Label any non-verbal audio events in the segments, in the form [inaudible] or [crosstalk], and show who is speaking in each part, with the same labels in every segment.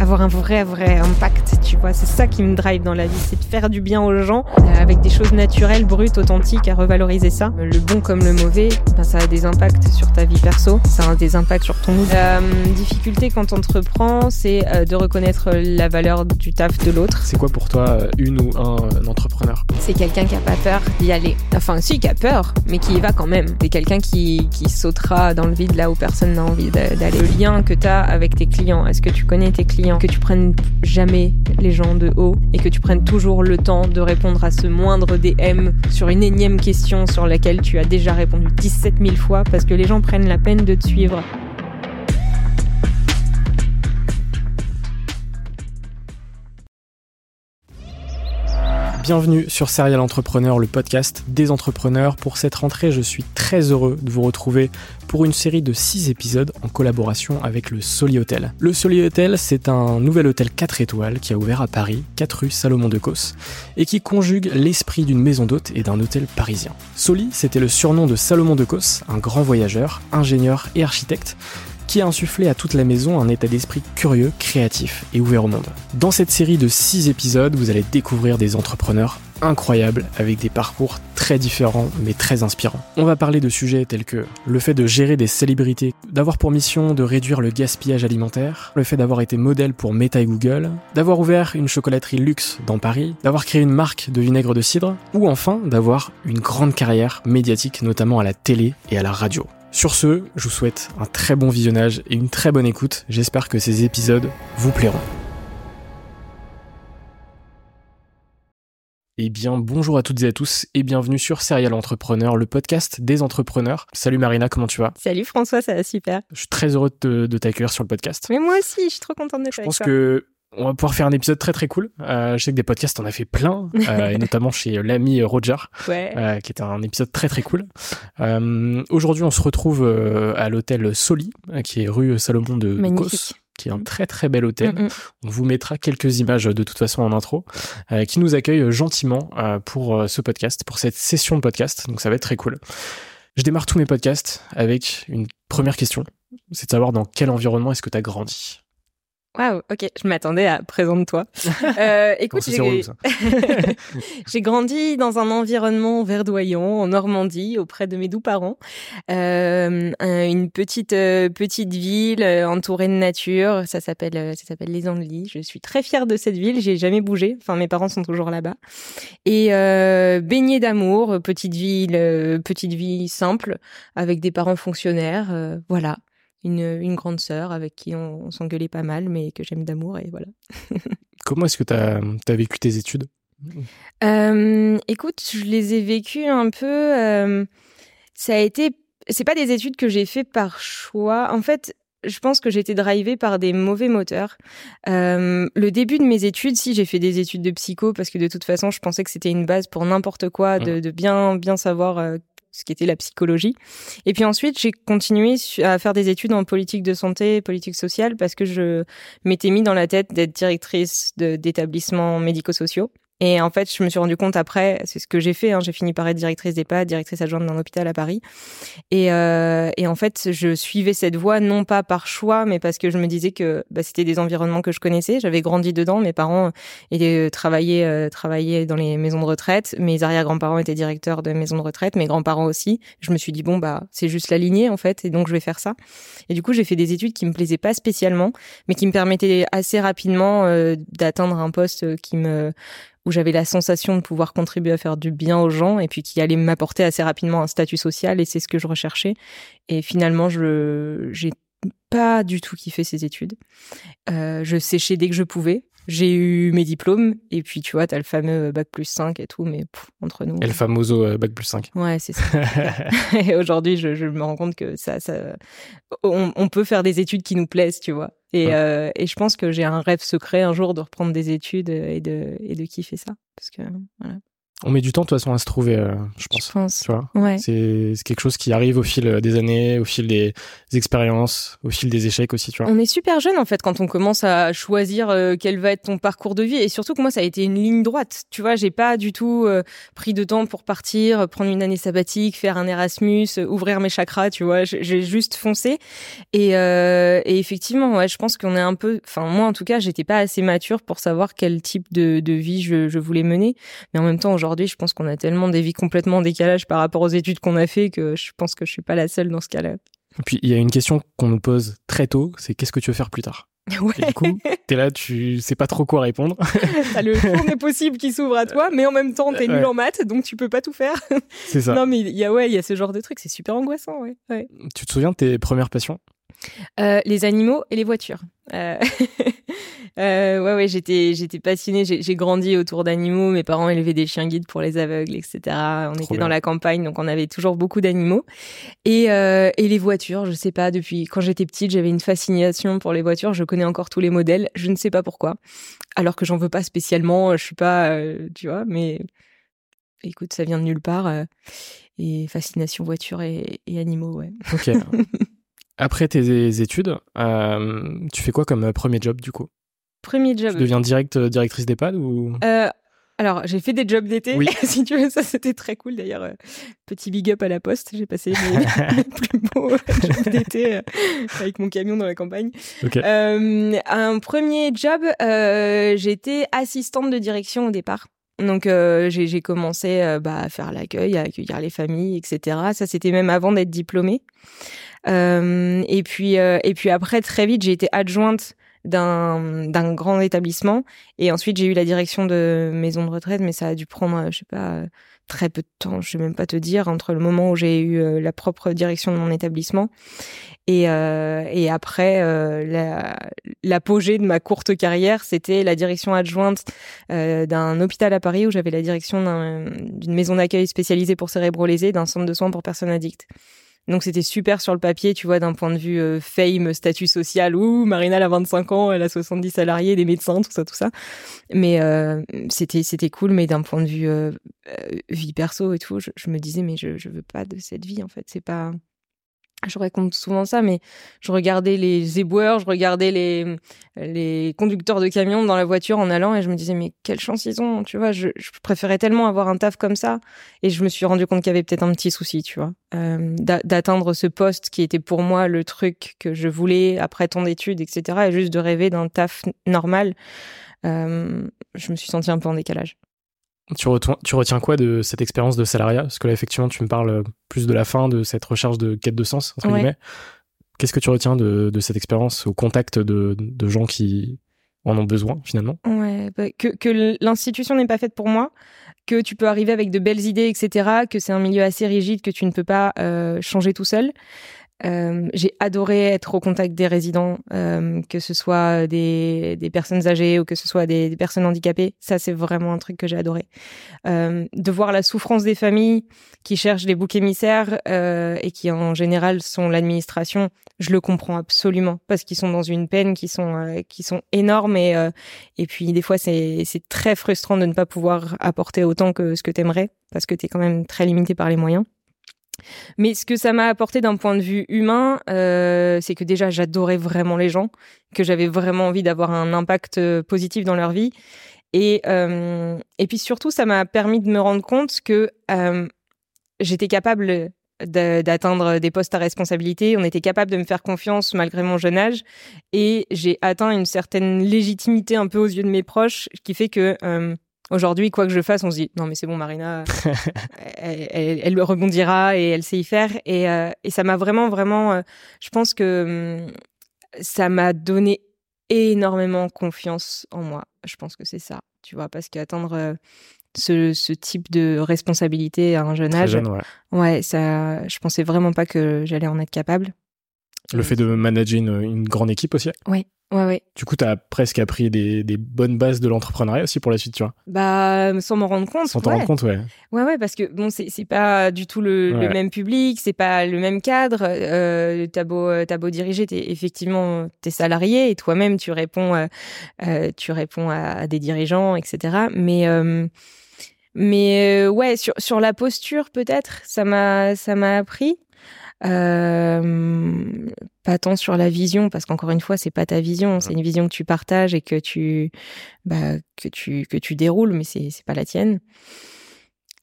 Speaker 1: Avoir un vrai, vrai impact, tu vois. C'est ça qui me drive dans la vie, c'est de faire du bien aux gens euh, avec des choses naturelles, brutes, authentiques, à revaloriser ça. Le bon comme le mauvais, ben, ça a des impacts sur ta vie perso, ça a des impacts sur ton mood. La euh, difficulté quand on entreprend, c'est euh, de reconnaître la valeur du taf de l'autre.
Speaker 2: C'est quoi pour toi une ou un entrepreneur?
Speaker 1: C'est quelqu'un qui a pas peur d'y aller. Enfin, si, qui a peur, mais qui y va quand même. C'est quelqu'un qui, qui sautera dans le vide là où personne n'a envie d'aller. Le lien que tu as avec tes clients, est-ce que tu connais tes clients? Que tu prennes jamais les gens de haut et que tu prennes toujours le temps de répondre à ce moindre DM sur une énième question sur laquelle tu as déjà répondu 17 000 fois parce que les gens prennent la peine de te suivre.
Speaker 2: Bienvenue sur Serial Entrepreneur, le podcast des entrepreneurs. Pour cette rentrée, je suis très heureux de vous retrouver pour une série de 6 épisodes en collaboration avec le Soli Hotel. Le Soli Hotel, c'est un nouvel hôtel 4 étoiles qui a ouvert à Paris, 4 rue Salomon de Causse, et qui conjugue l'esprit d'une maison d'hôte et d'un hôtel parisien. Soli, c'était le surnom de Salomon de Causse, un grand voyageur, ingénieur et architecte qui a insufflé à toute la maison un état d'esprit curieux, créatif et ouvert au monde. Dans cette série de 6 épisodes, vous allez découvrir des entrepreneurs incroyables avec des parcours très différents mais très inspirants. On va parler de sujets tels que le fait de gérer des célébrités, d'avoir pour mission de réduire le gaspillage alimentaire, le fait d'avoir été modèle pour Meta et Google, d'avoir ouvert une chocolaterie luxe dans Paris, d'avoir créé une marque de vinaigre de cidre, ou enfin d'avoir une grande carrière médiatique notamment à la télé et à la radio. Sur ce, je vous souhaite un très bon visionnage et une très bonne écoute. J'espère que ces épisodes vous plairont. Eh bien, bonjour à toutes et à tous et bienvenue sur Serial Entrepreneur, le podcast des entrepreneurs. Salut Marina, comment tu vas?
Speaker 1: Salut François, ça va super.
Speaker 2: Je suis très heureux de, t'accueillir sur le podcast.
Speaker 1: Mais moi aussi, je suis trop contente d'être
Speaker 2: Je pense que on va pouvoir faire un épisode très très cool. Euh, je sais que des podcasts, on a fait plein, [laughs] euh, et notamment chez l'ami Roger, euh, qui était un épisode très très cool. Aujourd'hui, on se retrouve à l'hôtel Soli, qui est rue Salomon de qui est un très très bel hôtel. Mm, mm. On vous mettra quelques images de toute façon en intro, qui nous accueille gentiment pour ce podcast, pour cette session de podcast. Donc ça va être très cool. Je démarre tous mes podcasts avec une première question, c'est de savoir dans quel environnement est-ce que tu as grandi?
Speaker 1: Waouh, ok, je m'attendais à présente-toi. [laughs] Euh, écoute, [laughs] j'ai grandi dans un environnement verdoyant en Normandie, auprès de mes doux parents. Euh, une petite euh, petite ville euh, entourée de nature. Ça s'appelle ça s'appelle les Andelys. Je suis très fière de cette ville. J'ai jamais bougé. Enfin, mes parents sont toujours là-bas. Et euh, baignée d'amour, petite ville, petite vie simple, avec des parents fonctionnaires. voilà, une, une grande sœur avec qui on, s'engueulait pas mal, mais que j'aime d'amour et voilà. [laughs]
Speaker 2: Comment est-ce que tu as, as, vécu tes études?
Speaker 1: Écoute, je les ai vécues un peu. ça a été. C'est pas des études que j'ai fait par choix. En fait, je pense que j'étais drivée par des mauvais moteurs. Euh, le début de mes études, si j'ai fait des études de psycho, parce que de toute façon, je pensais que c'était une base pour n'importe quoi, de, de, bien bien savoir euh, ce qui était la psychologie. Et puis ensuite, j'ai continué à faire des études en politique de santé, politique sociale, parce que je m'étais mis dans la tête d'être directrice d'établissements médico-sociaux. Et en fait, je me suis rendu compte après, c'est ce que j'ai fait, hein, j'ai fini par être directrice d'EHPAD, directrice adjointe d'un hôpital à Paris. Et, euh, et, en fait, je suivais cette voie non pas par choix, mais parce que je me disais que bah, c'était des environnements que je connaissais. J'avais grandi dedans, mes parents étaient, euh, travaillaient, euh, travaillaient dans les maisons de retraite, mes arrière-grands-parents étaient directeurs de maisons de retraite, mes grands-parents aussi. Je me suis dit, bon, bah c'est juste la lignée en fait, et donc je vais faire ça. Et du coup, j'ai fait des études qui me plaisaient pas spécialement, mais qui me permettaient assez rapidement euh, d'atteindre un poste qui me où j'avais la sensation de pouvoir contribuer à faire du bien aux gens et puis qui allait m'apporter assez rapidement un statut social et c'est ce que je recherchais. Et finalement, je j'ai pas du tout kiffé ces études. Euh, je séchais dès que je pouvais. J'ai eu mes diplômes et puis tu vois, t'as le fameux bac plus 5 et tout, mais entre nous.
Speaker 2: Et le famoso euh, bac plus 5.
Speaker 1: Ouais, c'est ça. [laughs] et aujourd'hui, je, je, me rends compte que ça, ça on, on, peut faire des études qui nous plaisent, tu vois. Et, euh, et je pense que j'ai un rêve secret un jour de reprendre des études et de, et de kiffer ça. Parce que, voilà.
Speaker 2: On met du temps de toute façon à se trouver, euh, je pense.
Speaker 1: Je pense.
Speaker 2: Tu vois
Speaker 1: ouais.
Speaker 2: C'est quelque chose qui arrive au fil euh, des années, au fil des, expériences, au fil des échecs aussi, tu vois.
Speaker 1: On est super jeune en fait quand on commence à choisir euh, quel va être ton parcours de vie et surtout que moi ça a été une ligne droite. Tu vois, j'ai pas du tout pris de temps pour partir, prendre une année sabbatique, faire un Erasmus, ouvrir mes chakras, tu vois. J'ai juste foncé et, et effectivement, ouais, je pense qu'on est un peu, enfin moi en tout cas, j'étais pas assez mature pour savoir quel type de, de vie je, je voulais mener, mais en même temps aujourd'hui, je pense qu'on a tellement des vies complètement en décalage par rapport aux études qu'on a fait que je pense que je suis pas la seule dans ce cas-là.
Speaker 2: Et puis il y a une question qu'on nous pose très tôt, c'est qu'est-ce que tu veux faire plus tard?
Speaker 1: Ouais. [laughs]
Speaker 2: Et du coup, t'es là, tu sais pas trop quoi répondre. [laughs]
Speaker 1: T'as le fond des possibles qui s'ouvre à toi, mais en même temps, t'es nul en maths, donc tu peux pas tout faire.
Speaker 2: C'est ça.
Speaker 1: Non, mais il y a ouais, il y a ce genre de truc, c'est super angoissant, ouais. ouais.
Speaker 2: Tu te souviens de tes premières passions?
Speaker 1: Euh, Les animaux et les voitures. Euh... [laughs] Euh, ouais, ouais, j'étais, j'étais passionnée. J'ai grandi autour d'animaux. Mes parents élevaient des chiens guides pour les aveugles, etc. On était dans la campagne, donc on avait toujours beaucoup d'animaux. Et, et les voitures, je sais pas. Depuis quand j'étais petite, j'avais une fascination pour les voitures. Je connais encore tous les modèles. Je ne sais pas pourquoi. Alors que j'en veux pas spécialement. Je suis pas, tu vois, mais écoute, ça vient de nulle part. Et fascination voiture et, et animaux, ouais.
Speaker 2: Ok. [laughs] Après tes études, euh, tu fais quoi comme premier job du coup?
Speaker 1: Premier job.
Speaker 2: Tu deviens direct euh, directrice d'EHPAD ou?
Speaker 1: Euh, Alors, j'ai fait des jobs d'été.
Speaker 2: Oui. [laughs]
Speaker 1: si tu veux, ça c'était très cool d'ailleurs. Euh, petit big up à la poste. J'ai passé mes, [laughs] plus beaux jobs d'été euh, avec mon camion dans la campagne.
Speaker 2: Okay.
Speaker 1: Euh, un premier job, j'étais assistante de direction au départ. Donc j'ai commencé bah, à faire l'accueil, à accueillir les familles, etc. Ça c'était même avant d'être diplômée. et puis et puis après très vite j'ai été adjointe d'un grand établissement. Et ensuite, j'ai eu la direction de maison de retraite, mais ça a dû prendre, je sais pas, très peu de temps, je sais même pas te dire, entre le moment où j'ai eu euh, la propre direction de mon établissement et, euh, et après euh, l'apogée de ma courte carrière, c'était la direction adjointe euh, d'un hôpital à Paris où j'avais la direction d'une maison d'accueil spécialisée pour cérébrolésés, d'un centre de soins pour personnes addictes. Donc c'était super sur le papier, tu vois, d'un point de vue fame, statut social. Ouh, Marina, elle a 25 ans, elle a 70 salariés, des médecins, tout ça, tout ça. Mais c'était c'était cool, mais d'un point de vue vie perso et tout, je, je, me disais mais je je veux pas de cette vie en fait. C'est pas je raconte souvent ça, mais je regardais les éboueurs, je regardais les, les conducteurs de camions dans la voiture en allant et je me disais, mais quelle chance ils ont, tu vois, je, je préférais tellement avoir un taf comme ça. Et je me suis rendu compte qu'il y avait peut-être un petit souci, tu vois, euh, d'atteindre ce poste qui était pour moi le truc que je voulais après tant d'études, etc. Et juste de rêver d'un taf normal. Euh, je me suis sentie un peu en décalage.
Speaker 2: Tu retiens, tu retiens quoi de cette expérience de salariat? Parce que là, effectivement, tu me parles plus de la fin de cette recherche de quête de sens, entre
Speaker 1: ouais.
Speaker 2: guillemets. Qu'est-ce que tu retiens de, de cette expérience au contact de, de, gens qui en ont besoin, finalement?
Speaker 1: Ouais, bah, que, que l'institution n'est pas faite pour moi, que tu peux arriver avec de belles idées, etc., que c'est un milieu assez rigide, que tu ne peux pas euh, changer tout seul. Euh, j'ai adoré être au contact des résidents, euh, que ce soit des, personnes âgées ou que ce soit des, personnes handicapées. Ça, c'est vraiment un truc que j'ai adoré. Euh, de voir la souffrance des familles qui cherchent des boucs émissaires et qui, en général, sont l'administration, je le comprends absolument parce qu'ils sont dans une peine qui sont qui sont énormes et et puis des fois c'est c'est très frustrant de ne pas pouvoir apporter autant que ce que t'aimerais parce que t'es quand même très limité par les moyens. Mais ce que ça m'a apporté d'un point de vue humain, euh, c'est que déjà j'adorais vraiment les gens, que j'avais vraiment envie d'avoir un impact euh, positif dans leur vie. Et, euh, et puis surtout, ça m'a permis de me rendre compte que j'étais capable d'atteindre des postes à responsabilité. On était capable de me faire confiance malgré mon jeune âge. Et j'ai atteint une certaine légitimité un peu aux yeux de mes proches, qui fait que Aujourd'hui, quoi que je fasse, on se dit non mais c'est bon, Marina, [laughs] elle, elle, elle, rebondira et elle sait y faire. Et, euh, et ça m'a vraiment, vraiment, euh, je pense que hum, ça m'a donné énormément confiance en moi. Je pense que c'est ça, tu vois, parce qu'attendre euh, ce, ce, type de responsabilité à un jeune âge,
Speaker 2: jeune, ouais.
Speaker 1: ouais, ça, je pensais vraiment pas que j'allais en être capable.
Speaker 2: Le fait de manager une, une grande équipe aussi.
Speaker 1: Oui, Ouais, ouais.
Speaker 2: Du coup, tu as presque appris des, des bonnes bases de l'entrepreneuriat aussi pour la suite, tu vois.
Speaker 1: Bah, sans m'en rendre compte.
Speaker 2: Sans t'en rendre compte, ouais.
Speaker 1: Ouais, ouais, parce que bon, c'est pas du tout le, ouais. le, même public, c'est pas le même cadre. Euh, t'as beau, diriger, es, effectivement, t'es salarié et toi-même, tu réponds, euh, euh, tu réponds à, des dirigeants, etc. Mais euh, mais euh, ouais, sur, sur la posture, peut-être, ça m'a ça m'a appris. Euh, pas tant sur la vision parce qu'encore une fois c'est pas ta vision. C'est une vision que tu partages et que tu bah, que tu que tu déroules mais c'est c'est pas la tienne.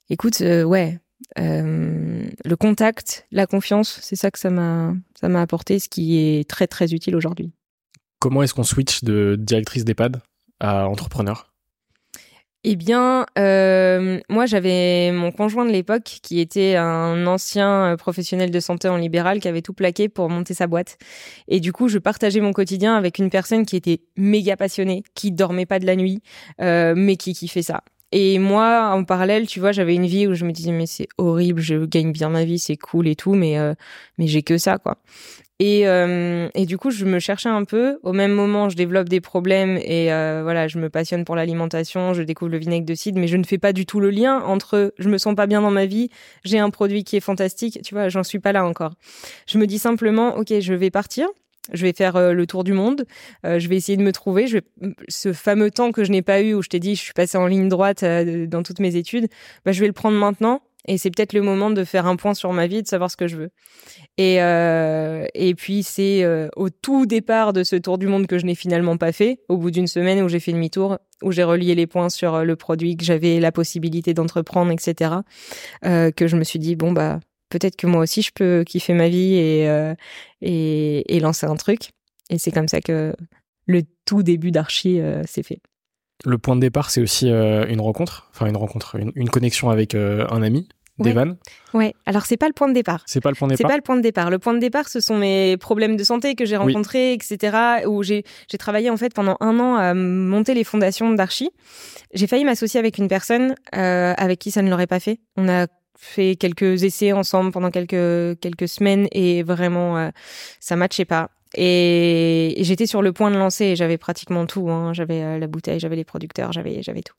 Speaker 1: Écoute euh, ouais euh, le contact la confiance c'est ça que ça m'a ça m'a apporté ce qui est très très utile aujourd'hui.
Speaker 2: Comment est-ce qu'on switch de directrice d'EHPAD à entrepreneur?
Speaker 1: Eh bien, euh, moi, j'avais mon conjoint de l'époque qui était un ancien euh, professionnel de santé en libéral qui avait tout plaqué pour monter sa boîte. Et du coup, je partageais mon quotidien avec une personne qui était méga passionnée, qui dormait pas de la nuit, euh, mais qui kiffait ça. Et moi, en parallèle, tu vois, j'avais une vie où je me disais mais c'est horrible, je gagne bien ma vie, c'est cool et tout, mais euh, mais j'ai que ça quoi. Et, euh, et du coup, je me cherchais un peu. Au même moment, je développe des problèmes et euh, voilà, je me passionne pour l'alimentation, je découvre le vinaigre de cidre, mais je ne fais pas du tout le lien entre je me sens pas bien dans ma vie, j'ai un produit qui est fantastique. Tu vois, j'en suis pas là encore. Je me dis simplement, ok, je vais partir. Je vais faire euh, le tour du monde. Euh, je vais essayer de me trouver. Je vais... Ce fameux temps que je n'ai pas eu, où je t'ai dit, je suis passée en ligne droite euh, dans toutes mes études, bah, je vais le prendre maintenant. Et c'est peut-être le moment de faire un point sur ma vie, de savoir ce que je veux. Et, euh, et puis c'est au tout départ de ce tour du monde que je n'ai finalement pas fait, au bout d'une semaine où j'ai fait demi-tour, où j'ai relié les points sur le produit que j'avais la possibilité d'entreprendre, etc., que je me suis dit bon bah peut-être que moi aussi je peux kiffer ma vie et euh, et, et, lancer un truc. Et c'est comme ça que le tout début d'Archie euh, s'est fait.
Speaker 2: Le point de départ, c'est aussi euh, une rencontre, enfin une rencontre, une, une connexion avec un ami, Devan.
Speaker 1: Ouais. Alors c'est pas le point de départ.
Speaker 2: C'est pas le point de départ.
Speaker 1: C'est pas le point de départ. Le point de départ, ce sont mes problèmes de santé que j'ai rencontrés, oui. etc. Où j'ai j'ai travaillé en fait pendant un an à monter les fondations d'Archie. J'ai failli m'associer avec une personne euh, avec qui ça ne l'aurait pas fait. On a fait quelques essais ensemble pendant quelques quelques semaines et vraiment euh, ça matchait pas. Et j'étais sur le point de lancer j'avais pratiquement tout. Hein. J'avais euh, la bouteille, j'avais les producteurs, j'avais j'avais tout.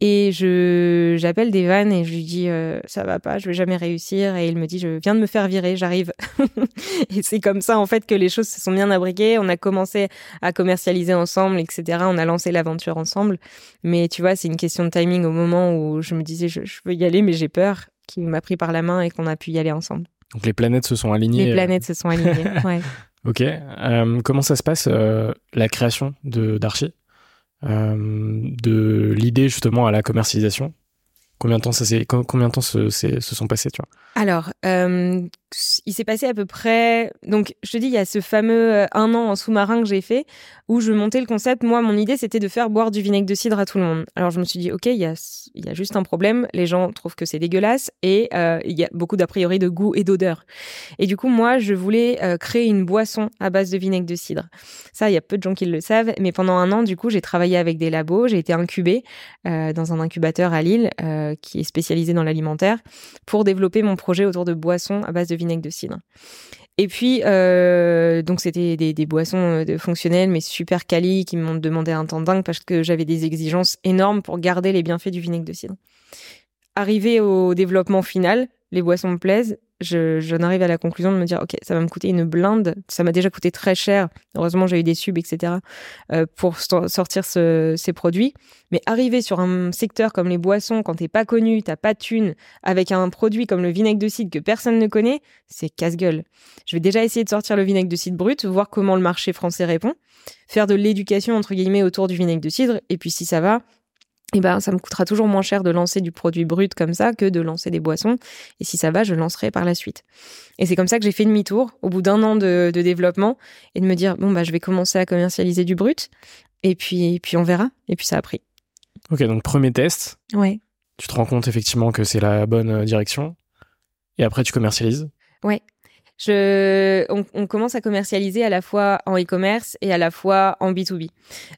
Speaker 1: Et je j'appelle Devan et je lui dis euh, ça va pas, je vais jamais réussir. Et il me dit je viens de me faire virer, j'arrive. [laughs] et c'est comme ça en fait que les choses se sont bien abriquées. On a commencé à commercialiser ensemble, etc. On a lancé l'aventure ensemble. Mais tu vois, c'est une question de timing au moment où je me disais je veux y aller, mais j'ai peur qui m'a pris par la main et qu'on a pu y aller ensemble.
Speaker 2: Donc les planètes se sont alignées.
Speaker 1: Les planètes se sont alignées, [laughs] ouais.
Speaker 2: Ok. Euh, comment ça se passe euh, la création de d'Archie? Euh, De l'idée justement à la commercialisation? Combien de temps ça s'est combien de temps se, se sont passés, tu vois?
Speaker 1: Alors, euh, il s'est passé à peu près. Donc, je te dis, il y a ce fameux un an en sous-marin que j'ai fait où je montais le concept. Moi, mon idée, c'était de faire boire du vinaigre de cidre à tout le monde. Alors, je me suis dit, ok, il y a, juste un problème. Les gens trouvent que c'est dégueulasse et euh, il y a beaucoup d'a priori de goût et d'odeur. Et du coup, moi, je voulais euh, créer une boisson à base de vinaigre de cidre. Ça, il y a peu de gens qui le savent. Mais pendant un an, du coup, j'ai travaillé avec des labos. J'ai été incubée euh, dans un incubateur à Lille qui est spécialisé dans l'alimentaire pour développer mon projet autour de boissons à base de vinaigre vinaigre de cidre. Et puis, euh, donc c'était des, des, boissons euh, fonctionnelles, mais super quali, qui m'ont demandé un temps dingue parce que j'avais des exigences énormes pour garder les bienfaits du vinaigre de cidre. Arrivé au développement final, les boissons me plaisent, j'en arrive à la conclusion de me dire, OK, ça va me coûter une blinde. Ça m'a déjà coûté très cher. Heureusement, j'ai eu des subs, etc. Euh, pour sortir ces produits. Mais arriver sur un secteur comme les boissons, quand t'es pas connu, t'as pas de thune, avec un produit comme le vinaigre de cidre que personne ne connaît, c'est casse-gueule. Je vais déjà essayer de sortir le vinaigre de cidre brut, voir comment le marché français répond, faire de l'éducation, entre guillemets, autour du vinaigre de cidre. Et puis, si ça va, eh ben, ça me coûtera toujours moins cher de lancer du produit brut comme ça que de lancer des boissons. Et si ça va, je lancerai par la suite. Et c'est comme ça que j'ai fait demi-tour au bout d'un an de, développement et de me dire, bon, bah, je vais commencer à commercialiser du brut. Et puis, puis on verra. Et puis ça a pris.
Speaker 2: Ok, donc premier test.
Speaker 1: Ouais.
Speaker 2: Tu te rends compte effectivement que c'est la bonne euh, direction. Et après, tu commercialises.
Speaker 1: Ouais. Je, on, commence à commercialiser à la fois en e-commerce et à la fois en B2B.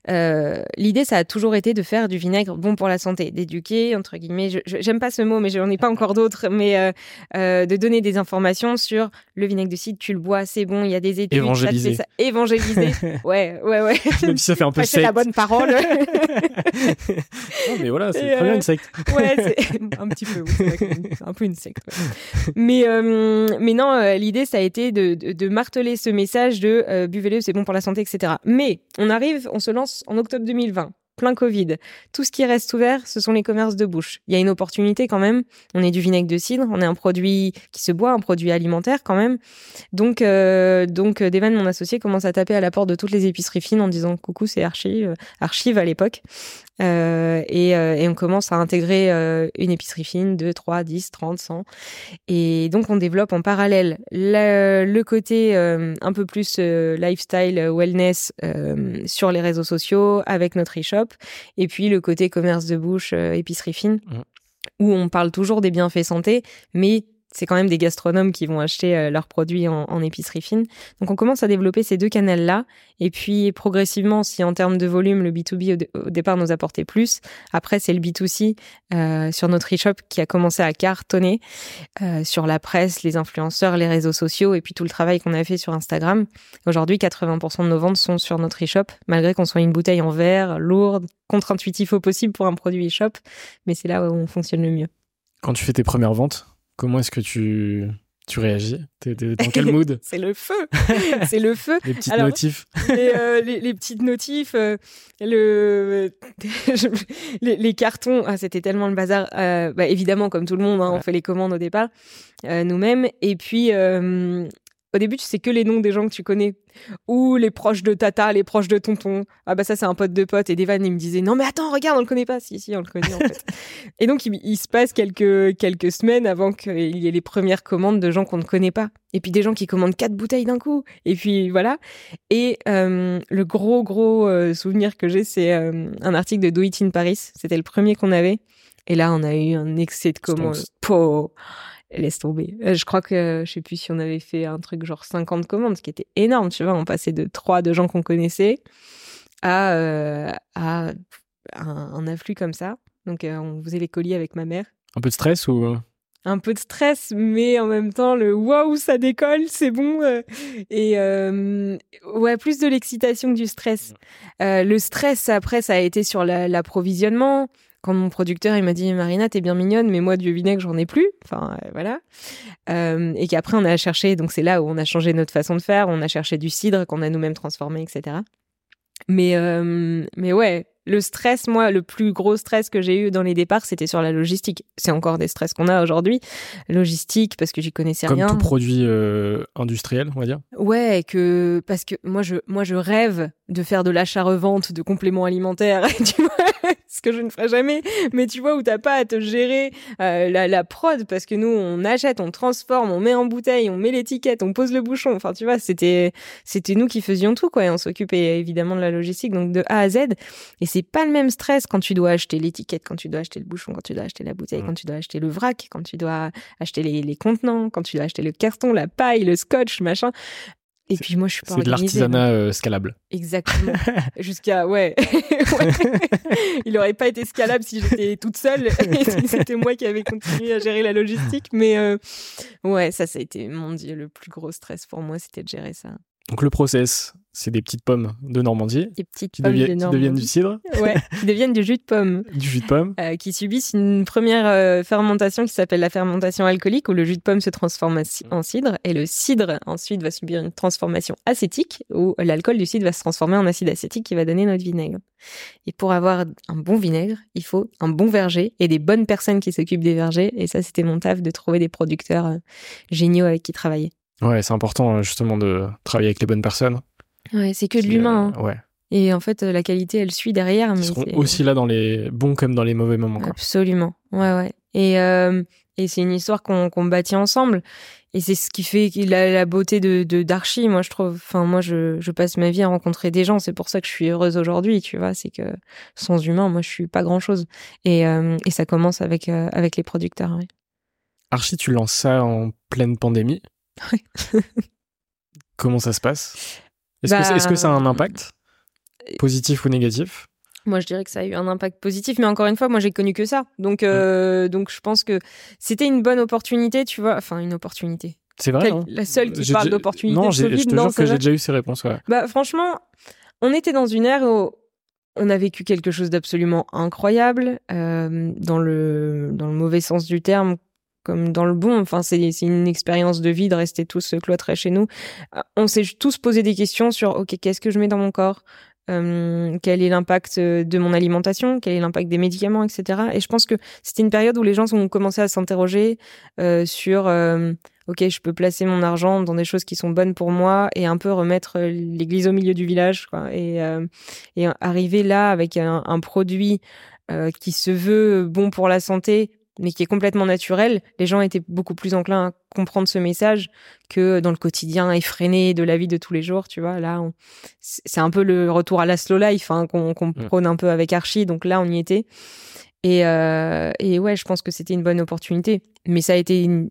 Speaker 1: Euh, L'idée, ça a toujours été de faire du vinaigre bon pour la santé, d'éduquer, entre guillemets, j'aime pas ce mot, mais j'en ai pas encore d'autres, mais euh, euh, de donner des informations sur le vinaigre de cidre, tu le bois, c'est bon, il y a des études.
Speaker 2: Évangéliser.
Speaker 1: Ça, évangéliser. [laughs] ouais, ouais, ouais.
Speaker 2: Même si ça fait un peu
Speaker 1: C'est la bonne parole. [laughs]
Speaker 2: non, mais voilà, c'est très bien une secte.
Speaker 1: ouais, [laughs] un petit peu, un peu une secte. Mais, mais non, l'idée, ça a été de, marteler ce message de euh, buvez-le, c'est bon pour la santé, etc. Mais on arrive, on se lance en octobre 2020 plein Covid. Tout ce qui reste ouvert, ce sont les commerces de bouche. Il y a une opportunité quand même. On est du vinaigre de cidre, on est un produit qui se boit, un produit alimentaire quand même. Donc, euh, donc euh, Devan, mon associé, commence à taper à la porte de toutes les épiceries fines en disant coucou, c'est Archive, Archive à l'époque. Euh, et, euh, on commence à intégrer euh, une épicerie fine, 2, 3, 10, 30, 100. Et donc on développe en parallèle le, le côté un peu plus lifestyle, wellness sur les réseaux sociaux avec notre e-shop. Et puis le côté commerce de bouche, épicerie fine, mmh. où on parle toujours des bienfaits santé, mais c'est quand même des gastronomes qui vont acheter euh, leurs produits en, épicerie fine. Donc on commence à développer ces deux canaux-là. Et puis progressivement, si en termes de volume, le B2B au, départ nous apportait plus, après c'est le B2C euh, sur notre e-shop qui a commencé à cartonner euh, sur la presse, les influenceurs, les réseaux sociaux et puis tout le travail qu'on a fait sur Instagram. Aujourd'hui, 80% de nos ventes sont sur notre e-shop, malgré qu'on soit une bouteille en verre, lourde, contre-intuitif au possible pour un produit e-shop. Mais c'est là où on fonctionne le mieux.
Speaker 2: Quand tu fais tes premières ventes, Comment est-ce que tu, tu réagis? T'es dans quel mood? [laughs]
Speaker 1: C'est le feu. [laughs] C'est le feu.
Speaker 2: Les petites notifs.
Speaker 1: euh, les, petites notifs, euh, le, [laughs] les, cartons, ah, c'était tellement le bazar. Euh, bah, évidemment, comme tout le monde, hein, on fait les commandes au départ, nous-mêmes. Et puis, au début, tu sais que les noms des gens que tu connais. Ou les proches de tata, les proches de tonton. Ah bah ça, c'est un pote de pote. Et Devan, il me disait, non mais attends, regarde, on le connaît pas. Si, si, on le connaît en fait. [laughs] et donc, il, se passe quelques, quelques semaines avant qu'il y ait les premières commandes de gens qu'on ne connaît pas. Et puis des gens qui commandent quatre bouteilles d'un coup. Et puis voilà. Et euh, le gros, gros euh, souvenir que j'ai, c'est euh, un article de Do It in Paris. C'était le premier qu'on avait. Et là, on a eu un excès de commandes laisse tomber. Euh, je crois que je sais plus si on avait fait un truc genre 50 commandes, ce qui était énorme, tu vois. On passait de trois de gens qu'on connaissait à, euh, à un, afflux comme ça. Donc euh, on faisait les colis avec ma mère.
Speaker 2: Un peu de stress ou
Speaker 1: un peu de stress, mais en même temps le waouh ça décolle, c'est bon. et ouais, plus de l'excitation que du stress. le stress après ça a été sur l'approvisionnement quand mon producteur il m'a dit Marina t'es bien mignonne mais moi du vinaigre j'en ai plus. Enfin euh, voilà. Euh, et qu'après on a cherché donc c'est là où on a changé notre façon de faire on a cherché du cidre qu'on a nous-mêmes transformé etc mais euh, mais ouais le stress, moi, le plus gros stress que j'ai eu dans les départs, c'était sur la logistique. C'est encore des stress qu'on a aujourd'hui. Logistique, parce que j'y connaissais
Speaker 2: rien.
Speaker 1: Comme
Speaker 2: tout produit industriel, on va dire.
Speaker 1: Ouais, que parce que moi, je moi, je rêve de faire de l'achat-revente de compléments alimentaires. [laughs] tu vois ce que je ne ferai jamais, mais tu vois où t'as pas à te gérer euh, la, la, prod parce que nous on achète, on transforme, on met en bouteille, on met l'étiquette, on pose le bouchon. Enfin tu vois, c'était c'était nous qui faisions tout quoi. Et on s'occupait évidemment de la logistique donc de A à Z. Et c'est pas le même stress quand tu dois acheter l'étiquette, quand tu dois acheter le bouchon, quand tu dois acheter la bouteille, quand tu dois acheter le vrac, quand tu dois acheter les, les contenants, quand tu dois acheter le carton, la paille, le scotch, machin Et puis moi, je suis pas
Speaker 2: C'est de l'artisanat euh, scalable.
Speaker 1: Exactement. [laughs] Jusqu'à [laughs] ouais. Il aurait pas été scalable si j'étais toute seule [laughs] et si c'était moi qui avais continué à gérer la logistique. Mais euh, ouais, ça, ça a été mon dieu le plus gros stress pour moi, c'était de gérer ça.
Speaker 2: Donc le process, c'est des petites pommes de Normandie.
Speaker 1: Des petites
Speaker 2: qui,
Speaker 1: pommes de
Speaker 2: qui deviennent du cidre.
Speaker 1: Ouais, qui deviennent du jus de pomme. [laughs]
Speaker 2: Du jus de pomme.
Speaker 1: Euh, qui subissent une première euh, fermentation qui s'appelle la fermentation alcoolique où le jus de pomme se transforme en cidre et le cidre ensuite va subir une transformation acétique où l'alcool du cidre va se transformer en acide acétique qui va donner notre vinaigre. Et pour avoir un bon vinaigre, il faut un bon verger et des bonnes personnes qui s'occupent des vergers. Et ça, c'était mon taf de trouver des producteurs euh, géniaux avec qui travailler.
Speaker 2: Ouais, c'est important justement de travailler avec les bonnes personnes.
Speaker 1: Ouais, c'est que de l'humain.
Speaker 2: Hein. ouais.
Speaker 1: Et en fait, la qualité, elle suit derrière.
Speaker 2: Ils seront aussi là dans les bons comme dans les mauvais moments. Quoi.
Speaker 1: Absolument. Ouais, ouais. Et, euh, et c'est une histoire qu'on qu'on bâtit ensemble. Et c'est ce qui fait la, la beauté de d'Archie. Moi, je trouve. Enfin, moi, je, je passe ma vie à rencontrer des gens. C'est pour ça que je suis heureuse aujourd'hui. Tu vois, c'est que sans humain, moi, je suis pas grand chose. Et, euh, et ça commence avec euh, avec les producteurs. Ouais.
Speaker 2: Archie, tu lances ça en pleine pandémie. [laughs] Comment ça se passe? Est-ce que, que, ça a un bah, impact? Positif ou négatif?
Speaker 1: Moi, je dirais que ça a eu un impact positif, mais encore une fois, moi, j'ai connu que ça. Donc, euh, donc, je pense que c'était une bonne opportunité, tu vois. Enfin, une opportunité.
Speaker 2: C'est vrai.
Speaker 1: La seule qui parle d'opportunité.
Speaker 2: Non, je te jure que j'ai déjà eu ces réponses. Ouais.
Speaker 1: Bah, franchement, on était dans une ère où on a vécu quelque chose d'absolument incroyable, euh, dans le dans le mauvais sens du terme, comme dans le bon. Enfin, c'est une expérience de vie de rester tous cloîtrés chez nous. Euh, on s'est tous posé des questions sur, OK, qu'est-ce que je mets dans mon corps? Euh, quel est l'impact de mon alimentation, quel est l'impact des médicaments, etc. Et je pense que c'était une période où les gens ont commencé à s'interroger euh, sur euh, ok, je peux placer mon argent dans des choses qui sont bonnes pour moi et un peu remettre l'église au milieu du village, quoi. Et, et arriver là avec un produit qui se veut bon pour la santé, mais qui est complètement naturel, les gens étaient beaucoup plus enclins à comprendre ce message que dans le quotidien effréné de la vie de tous les jours, tu vois. Là, c'est un peu le retour à la slow life hein, qu'on mm. prône un peu avec Archie, donc là, on y était. Et, euh, et ouais, je pense que c'était une bonne opportunité. Mais ça a été une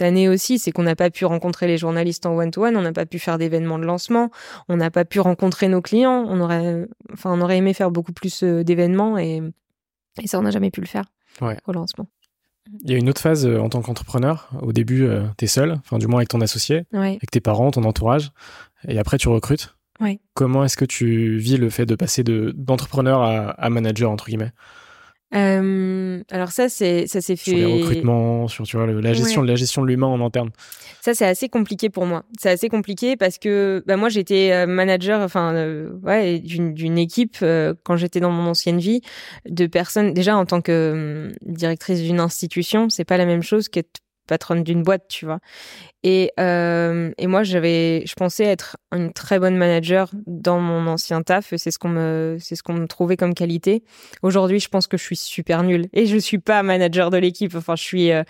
Speaker 1: année aussi, c'est qu'on n'a pas pu rencontrer les journalistes en one-to-one, on n'a pas pu faire d'événements de lancement, on n'a pas pu rencontrer nos clients, on aurait, enfin, on aurait aimé faire beaucoup plus euh, d'événements et, et ça, on n'a jamais pu le faire au lancement.
Speaker 2: Il y a une autre phase euh, en tant qu'entrepreneur. Au début, euh, tu es seul, enfin du moins avec ton associé, avec tes parents, ton entourage, et après tu recrutes. Comment est-ce que tu vis le fait de passer d'entrepreneur à, à manager entre guillemets?
Speaker 1: Euh, alors ça, c'est ça s'est fait.
Speaker 2: Sur les recrutements, sur tu vois la gestion, la gestion de l'humain en interne.
Speaker 1: Ça, c'est assez compliqué pour moi. C'est assez compliqué parce que bah, moi, j'étais euh, manager, enfin euh, ouais, d'une équipe euh, quand j'étais dans mon ancienne vie de personnes. Déjà en tant que hum, directrice d'une institution, c'est pas la même chose qu'être patronne d'une boîte, tu vois. Et, euh, et moi, j'avais, je pensais être une très bonne manager dans mon ancien taf. C'est ce qu'on me, c'est ce qu'on me trouvait comme qualité. Aujourd'hui, je pense que je suis super nulle et je suis pas manager de l'équipe. Enfin, je suis, euh,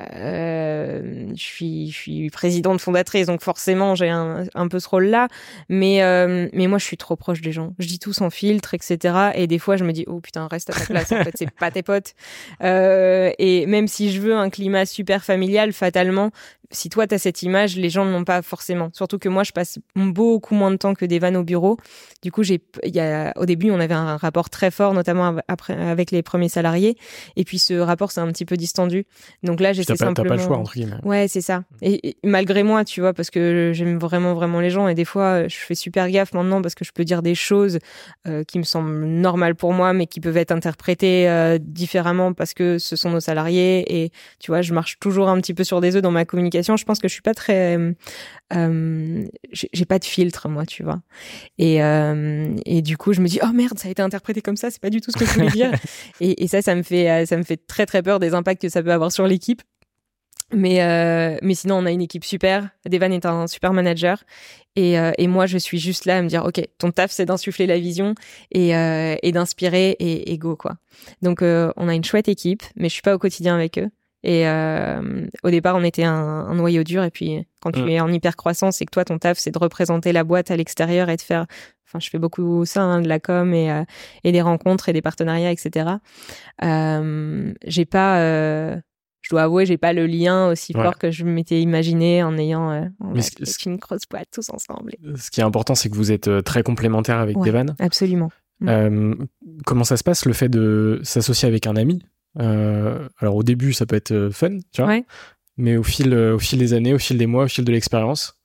Speaker 1: euh, je suis, je suis présidente fondatrice, donc forcément j'ai un, peu ce rôle-là. Mais, euh, mais moi, je suis trop proche des gens. Je dis tout sans filtre, etc. Et des fois, je me dis, oh putain, reste à ta place. En fait, c'est pas tes potes. Euh, et même si je veux un climat super familial, fatalement, si toi tu as cette image, les gens ne l'ont pas forcément. Surtout que moi, je passe beaucoup moins de temps que des vannes au bureau. Du coup, j'ai, il y a, au début, on avait un rapport très fort, notamment après avec les premiers salariés. Et puis ce rapport s'est un petit peu distendu. Donc là, j'étais simplement.
Speaker 2: T'as pas le choix entre guillemets.
Speaker 1: Ouais, c'est ça. Et, malgré moi, tu vois, parce que j'aime vraiment vraiment les gens et des fois, je fais super gaffe maintenant parce que je peux dire des choses euh, qui me semblent normales pour moi, mais qui peuvent être interprétées euh, différemment parce que ce sont nos salariés. Et tu vois, je marche toujours un petit peu sur des œufs dans ma communication je pense que je suis pas très, euh, euh, j'ai pas de filtre moi, tu vois. Et euh, et du coup, je me dis oh merde, ça a été interprété comme ça, c'est pas du tout ce que je voulais dire. [laughs] et, et ça, ça me fait, ça me fait très très peur des impacts que ça peut avoir sur l'équipe. Mais, euh, mais sinon, on a une équipe super. Devan est un super manager. Et, euh, et moi, je suis juste là à me dire, OK, ton taf, c'est d'insuffler la vision et, euh, et d'inspirer et, et, go, quoi. Donc, on a une chouette équipe, mais je suis pas au quotidien avec eux. Et euh, au départ, on était un, un, noyau dur. Et puis, quand tu mm. es en hyper croissance et que toi, ton taf, c'est de représenter la boîte à l'extérieur et de faire. Enfin, je fais beaucoup ça, hein, de la com et, euh, et des rencontres et des partenariats, etc. Euh, j'ai pas, je dois avouer, j'ai pas le lien aussi fort que je m'étais imaginé en ayant euh, une grosse boîte tous ensemble.
Speaker 2: Ce qui est important, c'est que vous êtes très complémentaires avec Devan.
Speaker 1: Absolument.
Speaker 2: Mm. Comment ça se passe le fait de s'associer avec un ami? Alors au début, ça peut être fun, tu vois. Mais au fil, au fil des années, au fil des mois, au fil de l'expérience,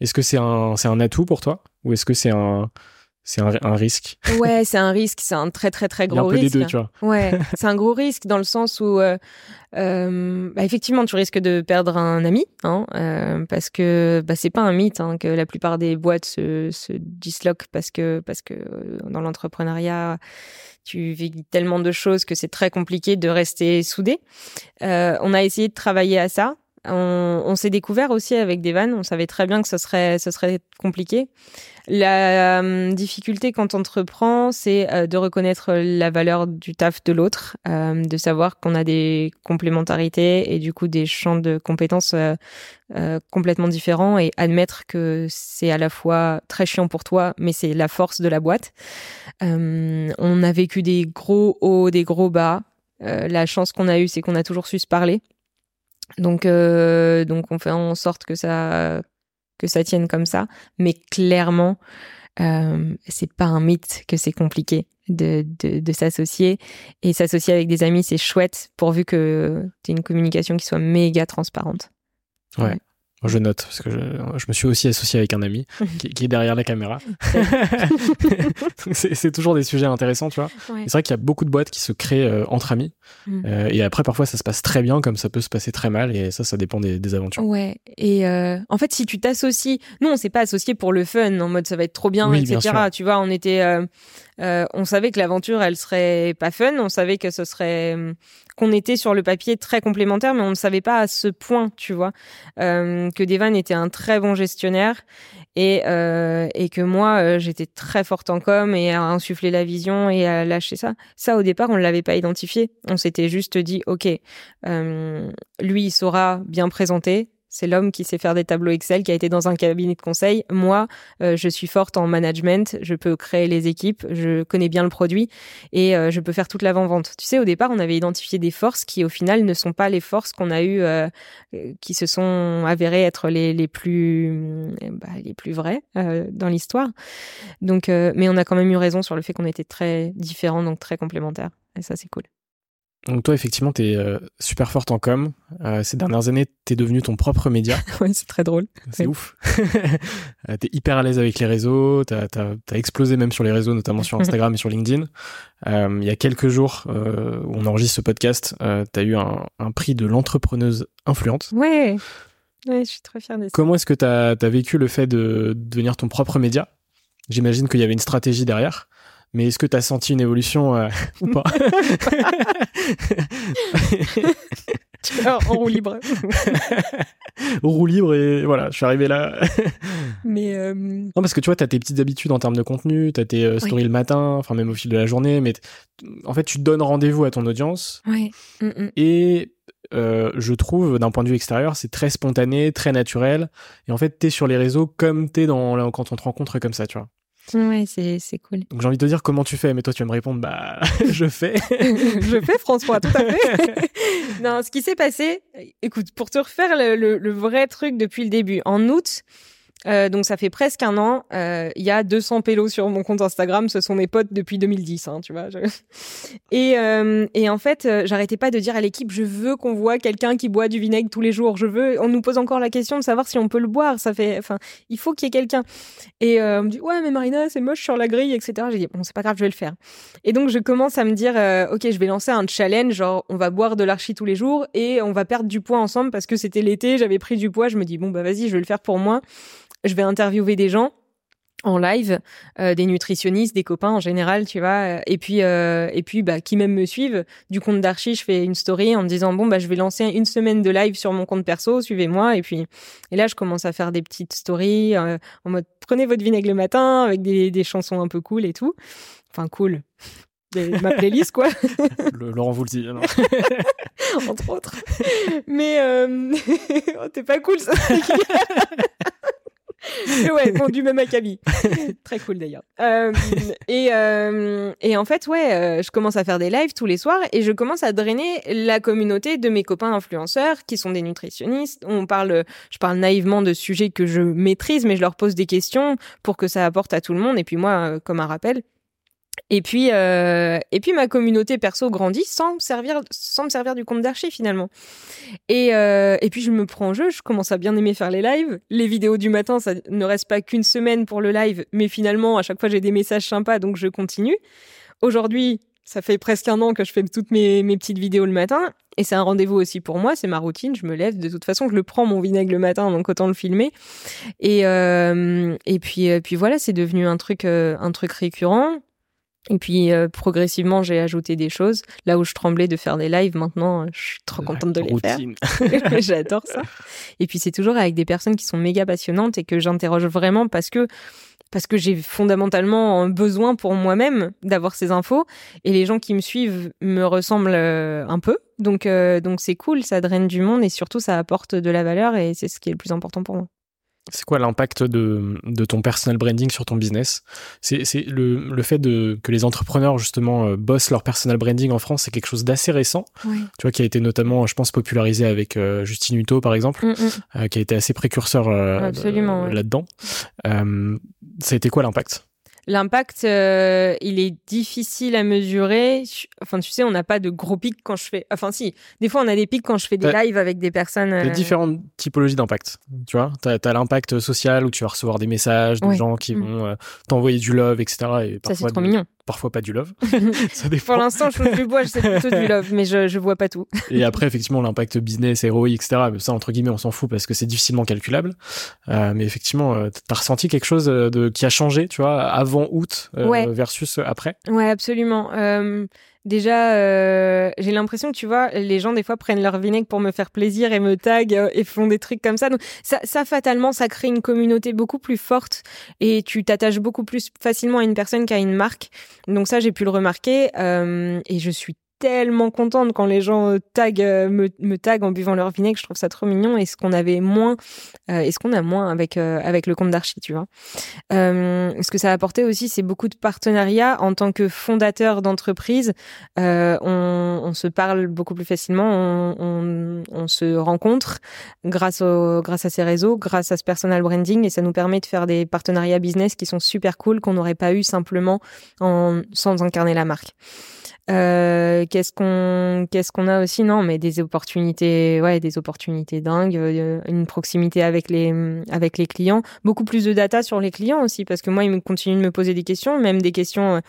Speaker 2: est-ce que c'est un, c'est un atout pour toi? Ou est-ce que c'est un, c'est un, risque.
Speaker 1: Ouais, c'est un risque, c'est un très très très gros risque. Il y a un peu des deux, tu vois. Ouais, [laughs] c'est un gros risque dans le sens où, euh, euh, bah, effectivement, tu risques de perdre un ami, hein, euh, parce que bah, c'est pas un mythe hein, que la plupart des boîtes se, se disloquent parce que parce que dans l'entrepreneuriat, tu vis tellement de choses que c'est très compliqué de rester soudé. on a essayé de travailler à ça. On, on s'est découvert aussi avec des vannes. On savait très bien que ce serait, ce serait compliqué. La euh, difficulté quand on entreprend, c'est euh, de reconnaître la valeur du taf de l'autre, euh, de savoir qu'on a des complémentarités et du coup des champs de compétences complètement différents et admettre que c'est à la fois très chiant pour toi, mais c'est la force de la boîte. on a vécu des gros hauts, des gros bas. la chance qu'on a eue, c'est qu'on a toujours su se parler. Donc, euh, donc on fait en sorte que ça, que ça tienne comme ça. Mais clairement, euh, c'est pas un mythe que c'est compliqué de, de, de s'associer. Et s'associer avec des amis, c'est chouette pourvu que tu une communication qui soit méga transparente.
Speaker 2: ouais je note, parce que je, me suis aussi associé avec un ami [laughs] qui, est derrière la caméra. [laughs] [laughs] c'est toujours des sujets intéressants, tu vois. C'est vrai qu'il y a beaucoup de boîtes qui se créent euh, entre amis. Mm. Euh, et après, parfois, ça se passe très bien, comme ça peut se passer très mal. Et ça, ça dépend des, aventures.
Speaker 1: Ouais. Et euh, en fait, si tu t'associes, nous, on s'est pas associé pour le fun, en mode ça va être trop bien, etc. tu vois, on était on savait que l'aventure, elle serait pas fun. On savait que ce serait qu'on était sur le papier très complémentaire, mais on ne savait pas à ce point, tu vois, euh, que Devan était un très bon gestionnaire et euh, et que moi euh, j'étais très forte en com et à insuffler la vision et à lâcher ça. Ça au départ, on ne l'avait pas identifié. On s'était juste dit, ok, euh, lui il saura bien présenter, c'est l'homme qui sait faire des tableaux Excel, qui a été dans un cabinet de conseil. Moi, euh, je suis forte en management, je peux créer les équipes, je connais bien le produit et euh, je peux faire toute l'avant-vente. Tu sais, au départ, on avait identifié des forces qui, au final, ne sont pas les forces qu'on a eues, euh, qui se sont avérées être les, les plus, bah, les plus vraies dans l'histoire. Donc, mais on a quand même eu raison sur le fait qu'on était très différents, donc très complémentaires. Et ça, c'est cool.
Speaker 2: Donc toi, effectivement, tu es euh, super forte en com. Euh, ces dernières années, tu es devenu ton propre média. [laughs]
Speaker 1: oui, c'est très drôle.
Speaker 2: C'est ouf. [laughs] Euh, tu es hyper à l'aise avec les réseaux. Tu as, explosé même sur les réseaux, notamment sur [laughs] Instagram et sur LinkedIn. il y a quelques jours où on enregistre ce podcast, tu as eu un, prix de l'entrepreneuse influente.
Speaker 1: Ouais. Ouais, je suis très fière de ça.
Speaker 2: Comment est-ce que tu as, vécu le fait de devenir ton propre média? J'imagine qu'il y avait une stratégie derrière. Mais est-ce que tu as senti une évolution euh, [laughs] ou pas [laughs]
Speaker 1: en roue libre.
Speaker 2: en [laughs] roue libre et voilà, je suis arrivé là.
Speaker 1: mais euh,
Speaker 2: non parce que tu vois, tu as tes petites habitudes en termes de contenu, tu as tes euh, stories le matin, enfin même au fil de la journée, mais en fait, tu donnes rendez-vous à ton audience.
Speaker 1: Oui. Mm, mm.
Speaker 2: Et je trouve, d'un point de vue extérieur, c'est très spontané, très naturel. Et en fait, tu es sur les réseaux comme tu es dans, quand on te rencontre comme ça, tu vois.
Speaker 1: Ouais, c'est, cool.
Speaker 2: Donc j'ai envie de te dire comment tu fais, mais toi tu vas me répondre, bah [laughs] je fais. [laughs]
Speaker 1: je fais François, tout à fait. [laughs] non, ce qui s'est passé, écoute, pour te refaire le, le vrai truc depuis le début, en août, euh, donc ça fait presque un an. Euh, il y a 200 pélos sur mon compte Instagram. Ce sont mes potes depuis 2010, hein, tu vois. [laughs] Et, euh, et en fait, j'arrêtais pas de dire à l'équipe, je veux qu'on voit quelqu'un qui boit du vinaigre tous les jours. Je veux. On nous pose encore la question de savoir si on peut le boire. Ça fait, enfin, il faut qu'il y ait quelqu'un. Et on me dit, ouais, mais Marina, c'est moche sur la grille, etc. J'ai dit, bon, c'est pas grave, je vais le faire. Et donc je commence à me dire, ok, je vais lancer un challenge, genre on va boire de l'archi tous les jours et on va perdre du poids ensemble parce que c'était l'été, j'avais pris du poids. Je me dis, bon, bah vas-y, je vais le faire pour moi je vais interviewer des gens en live, euh, des nutritionnistes, des copains en général, tu vois. Et puis, euh, et puis, bah, qui même me suivent. Du compte d'archi, je fais une story en me disant bon, bah, je vais lancer une semaine de live sur mon compte perso, suivez-moi. Et puis, et là, je commence à faire des petites stories euh, en mode prenez votre vinaigre le matin avec des, des chansons un peu cool et tout. Enfin, cool. ma playlist, quoi. [laughs]
Speaker 2: Le, Laurent Voulzy, [laughs]
Speaker 1: Entre autres. Mais, [laughs] oh, t'es pas cool, ça. Ouais, bon, du même acabit. [laughs] Très cool d'ailleurs. Euh, et, euh, et en fait, ouais, euh, je commence à faire des lives tous les soirs et je commence à drainer la communauté de mes copains influenceurs qui sont des nutritionnistes. On parle, je parle naïvement de sujets que je maîtrise, mais je leur pose des questions pour que ça apporte à tout le monde. Et puis moi, comme un rappel, et puis, euh, et puis ma communauté perso grandit sans me servir, sans me servir du compte d'archi finalement. Et, euh, et puis je me prends en jeu, je commence à bien aimer faire les lives. Les vidéos du matin, ça ne reste pas qu'une semaine pour le live, mais finalement à chaque fois j'ai des messages sympas, donc je continue. Aujourd'hui, ça fait presque un an que je fais toutes mes, mes petites vidéos le matin. Et c'est un rendez-vous aussi pour moi, c'est ma routine. Je me lève, de toute façon, je le prends mon vinaigre le matin, donc autant le filmer. Et, euh, et puis, euh, puis voilà, c'est devenu un truc, euh, un truc récurrent. Et puis euh, progressivement, j'ai ajouté des choses. Là où je tremblais de faire des lives, maintenant, euh, je suis trop contente de les faire. [laughs] J'adore ça. Et puis c'est toujours avec des personnes qui sont méga passionnantes et que j'interroge vraiment parce que parce que j'ai fondamentalement besoin pour moi-même d'avoir ces infos et les gens qui me suivent me ressemblent euh, un peu. Donc donc c'est cool, ça draine du monde et surtout ça apporte de la valeur et c'est ce qui est le plus important pour moi.
Speaker 2: C'est quoi l'impact de, de, ton personal branding sur ton business? C'est le, le, fait de, que les entrepreneurs justement euh, bossent leur personal branding en France, c'est quelque chose d'assez récent. Tu vois, qui a été notamment, je pense, popularisé avec euh, Justine Hutto par exemple, mm, mm. Euh, qui a été assez précurseur là-dedans. ça a été quoi l'impact?
Speaker 1: L'impact, euh, il est difficile à mesurer. Enfin, tu sais, on n'a pas de gros pics quand je fais. Enfin, si, des fois, on a des pics quand je fais des lives avec des personnes.
Speaker 2: Il y a euh, différentes typologies d'impact. Tu vois, tu as, l'impact social où tu vas recevoir des messages de gens qui mm. vont euh, t'envoyer du love, etc.
Speaker 1: Et Ça, c'est trop mignon
Speaker 2: parfois pas du love. [laughs]
Speaker 1: ça Pour l'instant, je trouve du bois, c'est plutôt du love, mais je, je vois pas tout.
Speaker 2: et après, effectivement, l'impact business, ROI, etc. Mais ça, entre guillemets, on s'en fout parce que c'est difficilement calculable. Euh, mais effectivement, euh, t'as ressenti quelque chose euh, de, qui a changé, tu vois, avant août euh, versus après?
Speaker 1: Ouais, absolument. Déjà, euh, j'ai l'impression que tu vois, les gens des fois prennent leur vinaigre pour me faire plaisir et me taguent euh, et font des trucs comme ça. Donc ça, ça, fatalement, ça crée une communauté beaucoup plus forte et tu t'attaches beaucoup plus facilement à une personne qu'à une marque. Donc ça, j'ai pu le remarquer euh, et je suis tellement contente quand les gens euh, taguent, euh, me, me en buvant leur vinaigre. Je trouve ça trop mignon. Et ce qu'on avait moins, euh, et ce qu'on a moins avec avec le compte d'archi, tu vois. ce que ça a apporté aussi, c'est beaucoup de partenariats en tant que fondateur d'entreprise. on, on, se parle beaucoup plus facilement, on, on, on, se rencontre grâce au grâce à ces réseaux, grâce à ce personal branding, et ça nous permet de faire des partenariats business qui sont super cool qu'on n'aurait pas eu simplement en sans incarner la marque. Euh, qu'est-ce qu'on qu'est-ce qu'on a aussi? Non mais des opportunités ouais des opportunités dingues euh, une proximité avec les avec les clients. Beaucoup plus de data sur les clients aussi parce que moi ils continuent de me poser des questions même des questions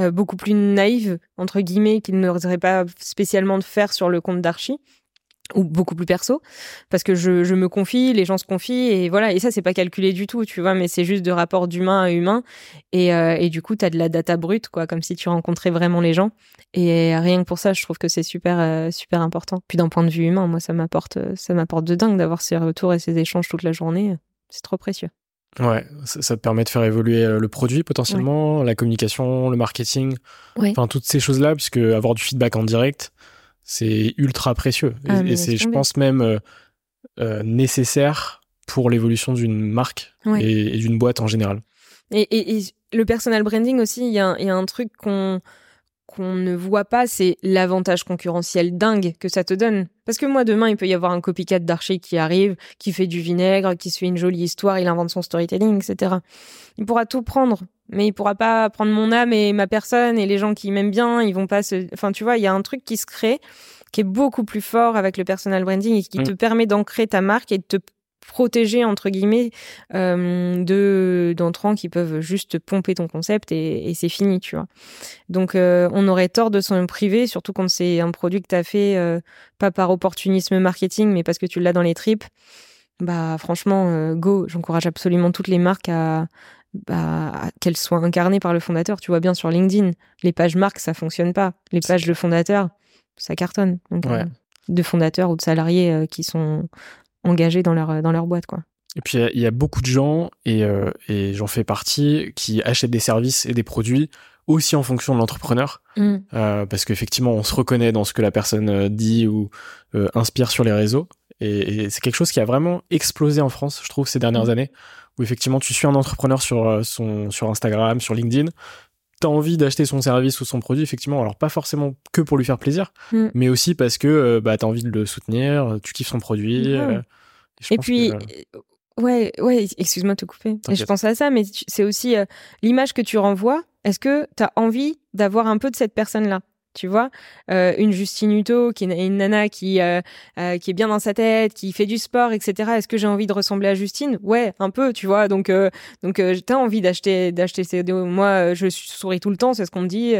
Speaker 1: euh, beaucoup plus naïves entre guillemets qu'ils n'oseraient pas spécialement de faire sur le compte d'archi ou beaucoup plus perso parce que je, je, me confie les gens se confient et voilà. Et ça c'est pas calculé du tout tu vois mais c'est juste de rapport d'humain à humain. Et, euh, et du coup t'as de la data brute quoi comme si tu rencontrais vraiment les gens. Et rien que pour ça je trouve que c'est super euh, super important. Puis d'un point de vue humain moi ça m'apporte ça m'apporte de dingue d'avoir ces retours et ces échanges toute la journée. C'est trop précieux.
Speaker 2: Ouais, ça, te permet de faire évoluer euh, le produit potentiellement, la communication, le marketing, enfin toutes ces choses-là, puisque avoir du feedback en direct, c'est ultra précieux. et, ah, c'est, je pense, même euh, euh, nécessaire pour l'évolution d'une marque et, d'une boîte en général.
Speaker 1: Et, le personal branding aussi, il y, a un truc qu'on qu'on ne voit pas, c'est l'avantage concurrentiel dingue que ça te donne. Parce que moi, demain, il peut y avoir un copycat d'Archie qui arrive, qui fait du vinaigre, qui se fait une jolie histoire, il invente son storytelling, etc. Il pourra tout prendre mais il pourra pas prendre mon âme et ma personne et les gens qui m'aiment bien, ils vont pas se enfin tu vois, il y a un truc qui se crée qui est beaucoup plus fort avec le personal branding et qui mm. te permet d'ancrer ta marque et de te protéger entre guillemets euh, de d'entrants qui peuvent juste pomper ton concept et, et c'est fini tu vois donc euh, on aurait tort de s'en priver surtout quand c'est un produit que tu as fait euh, pas par opportunisme marketing mais parce que tu l'as dans les tripes bah franchement euh, go j'encourage absolument toutes les marques à bah, qu'elle soit incarnée par le fondateur. Tu vois bien sur LinkedIn, les pages marques, ça fonctionne pas. Les pages de fondateur, ça cartonne. Euh, de fondateurs ou de salariés euh, qui sont engagés dans leur, dans leur boîte, quoi.
Speaker 2: Et puis, il y, a beaucoup de gens, et, euh, et j'en fais partie, qui achètent des services et des produits aussi en fonction de l'entrepreneur. Mm. parce qu'effectivement, on se reconnaît dans ce que la personne dit ou inspire sur les réseaux. Et, c'est quelque chose qui a vraiment explosé en France, je trouve, ces dernières mmh. années, où effectivement, tu suis un entrepreneur sur, euh, son, sur Instagram, sur LinkedIn, tu as envie d'acheter son service ou son produit, effectivement, alors pas forcément que pour lui faire plaisir, mmh. mais aussi parce que euh, bah, tu as envie de le soutenir, tu kiffes son produit.
Speaker 1: Mmh. et, puis, ouais, ouais, excuse-moi de te couper. je pense à ça, mais c'est aussi l'image que tu renvoies. Est-ce que tu as envie d'avoir un peu de cette personne-là? Tu vois euh, une Justine Hutto qui est une nana qui euh, euh, qui est bien dans sa tête qui fait du sport etc est-ce que j'ai envie de ressembler à Justine? Ouais un peu tu vois. Donc donc t'as envie d'acheter d'acheter ces moi je souris tout le temps c'est ce qu'on me dit.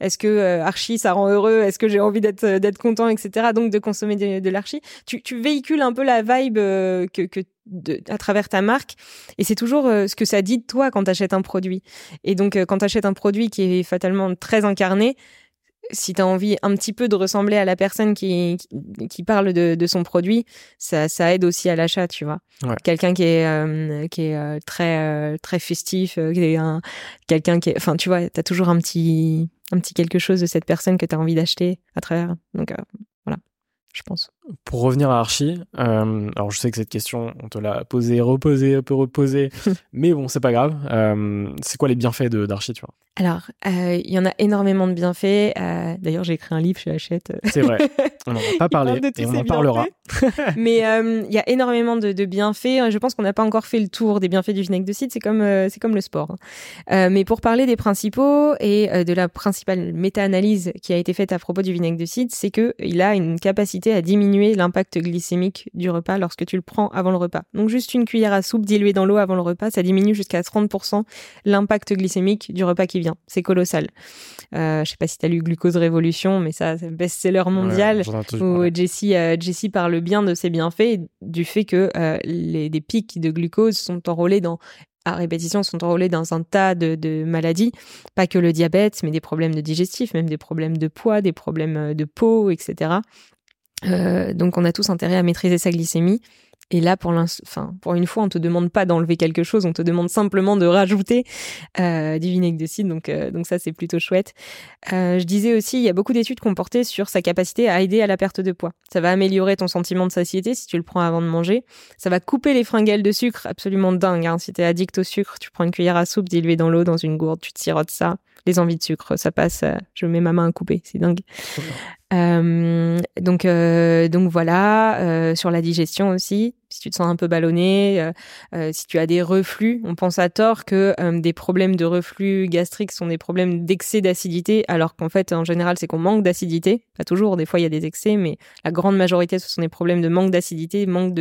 Speaker 1: Est-ce que Archie ça rend heureux? Est-ce que j'ai envie d'être d'être content etc donc de consommer de, de l'Archie. Tu, tu véhicules un peu la vibe que que à travers ta marque. Et c'est toujours ce que ça dit de toi quand tu achètes un produit. Et donc, quand tu achètes un produit qui est fatalement très incarné, si tu as envie un petit peu de ressembler à la personne qui, qui, parle de, de, son produit, ça, ça aide aussi à l'achat, tu vois. Quelqu'un qui est, euh, qui est euh, très, euh, très festif, quelqu'un qui est. Enfin, tu vois, tu as toujours un petit, un petit quelque chose de cette personne que tu as envie d'acheter à travers. Donc, voilà, je pense.
Speaker 2: Pour revenir à Archie, alors je sais que cette question, on te l'a posée, reposée, un peu reposée, [laughs] mais bon, c'est pas grave. c'est quoi les bienfaits d'Archie, tu vois?
Speaker 1: Alors, euh, il y en a énormément de bienfaits. Euh, d'ailleurs, j'ai écrit un livre chez Hachette.
Speaker 2: C'est vrai. [laughs] On n'en a pas parlé et on en parlera.
Speaker 1: Mais euh, il y a énormément de, bienfaits. Je pense qu'on n'a pas encore fait le tour des bienfaits du vinaigre de cidre. C'est comme, c'est comme le sport. Hein. mais pour parler des principaux et de la principale méta-analyse qui a été faite à propos du vinaigre de cidre, c'est qu'il a une capacité à diminuer l'impact glycémique du repas lorsque tu le prends avant le repas. Donc, juste une cuillère à soupe diluée dans l'eau avant le repas, ça diminue jusqu'à 30% l'impact glycémique du repas qui c'est colossal. Euh, je sais pas si tu as lu Glucose Révolution, mais ça, c'est best-seller mondial où Jessie, euh, Jessie parle bien de ses bienfaits, du fait que euh, les, des pics de glucose sont enrôlés dans à répétition sont enrôlés dans un tas de, de, maladies, pas que le diabète, mais des problèmes de digestif, même des problèmes de poids, des problèmes euh, de peau, etc. Euh, donc on a tous intérêt à maîtriser sa glycémie. Et là, pour, enfin, pour une fois, on te demande pas d'enlever quelque chose, on te demande simplement de rajouter euh, du vinaigre de cidre. Donc, euh, donc ça, c'est plutôt chouette. Euh, je disais aussi, il y a beaucoup d'études qui ont porté sur sa capacité à aider à la perte de poids. Ça va améliorer ton sentiment de satiété si tu le prends avant de manger. Ça va couper les fringales de sucre, absolument dingue. Hein. Si tu es addict au sucre, tu prends une cuillère à soupe diluée dans l'eau, dans une gourde, tu te sirotes ça. Les envies de sucre, ça passe. Euh, je mets ma main à couper, c'est dingue. [laughs] Euh, donc, euh, donc voilà, euh, sur la digestion aussi, si tu te sens un peu ballonné, si tu as des reflux, on pense à tort que des problèmes de reflux gastrique sont des problèmes d'excès d'acidité, alors qu'en fait, en général, c'est qu'on manque d'acidité. Pas toujours, des fois, il y a des excès, mais la grande majorité, ce sont des problèmes de manque d'acidité, manque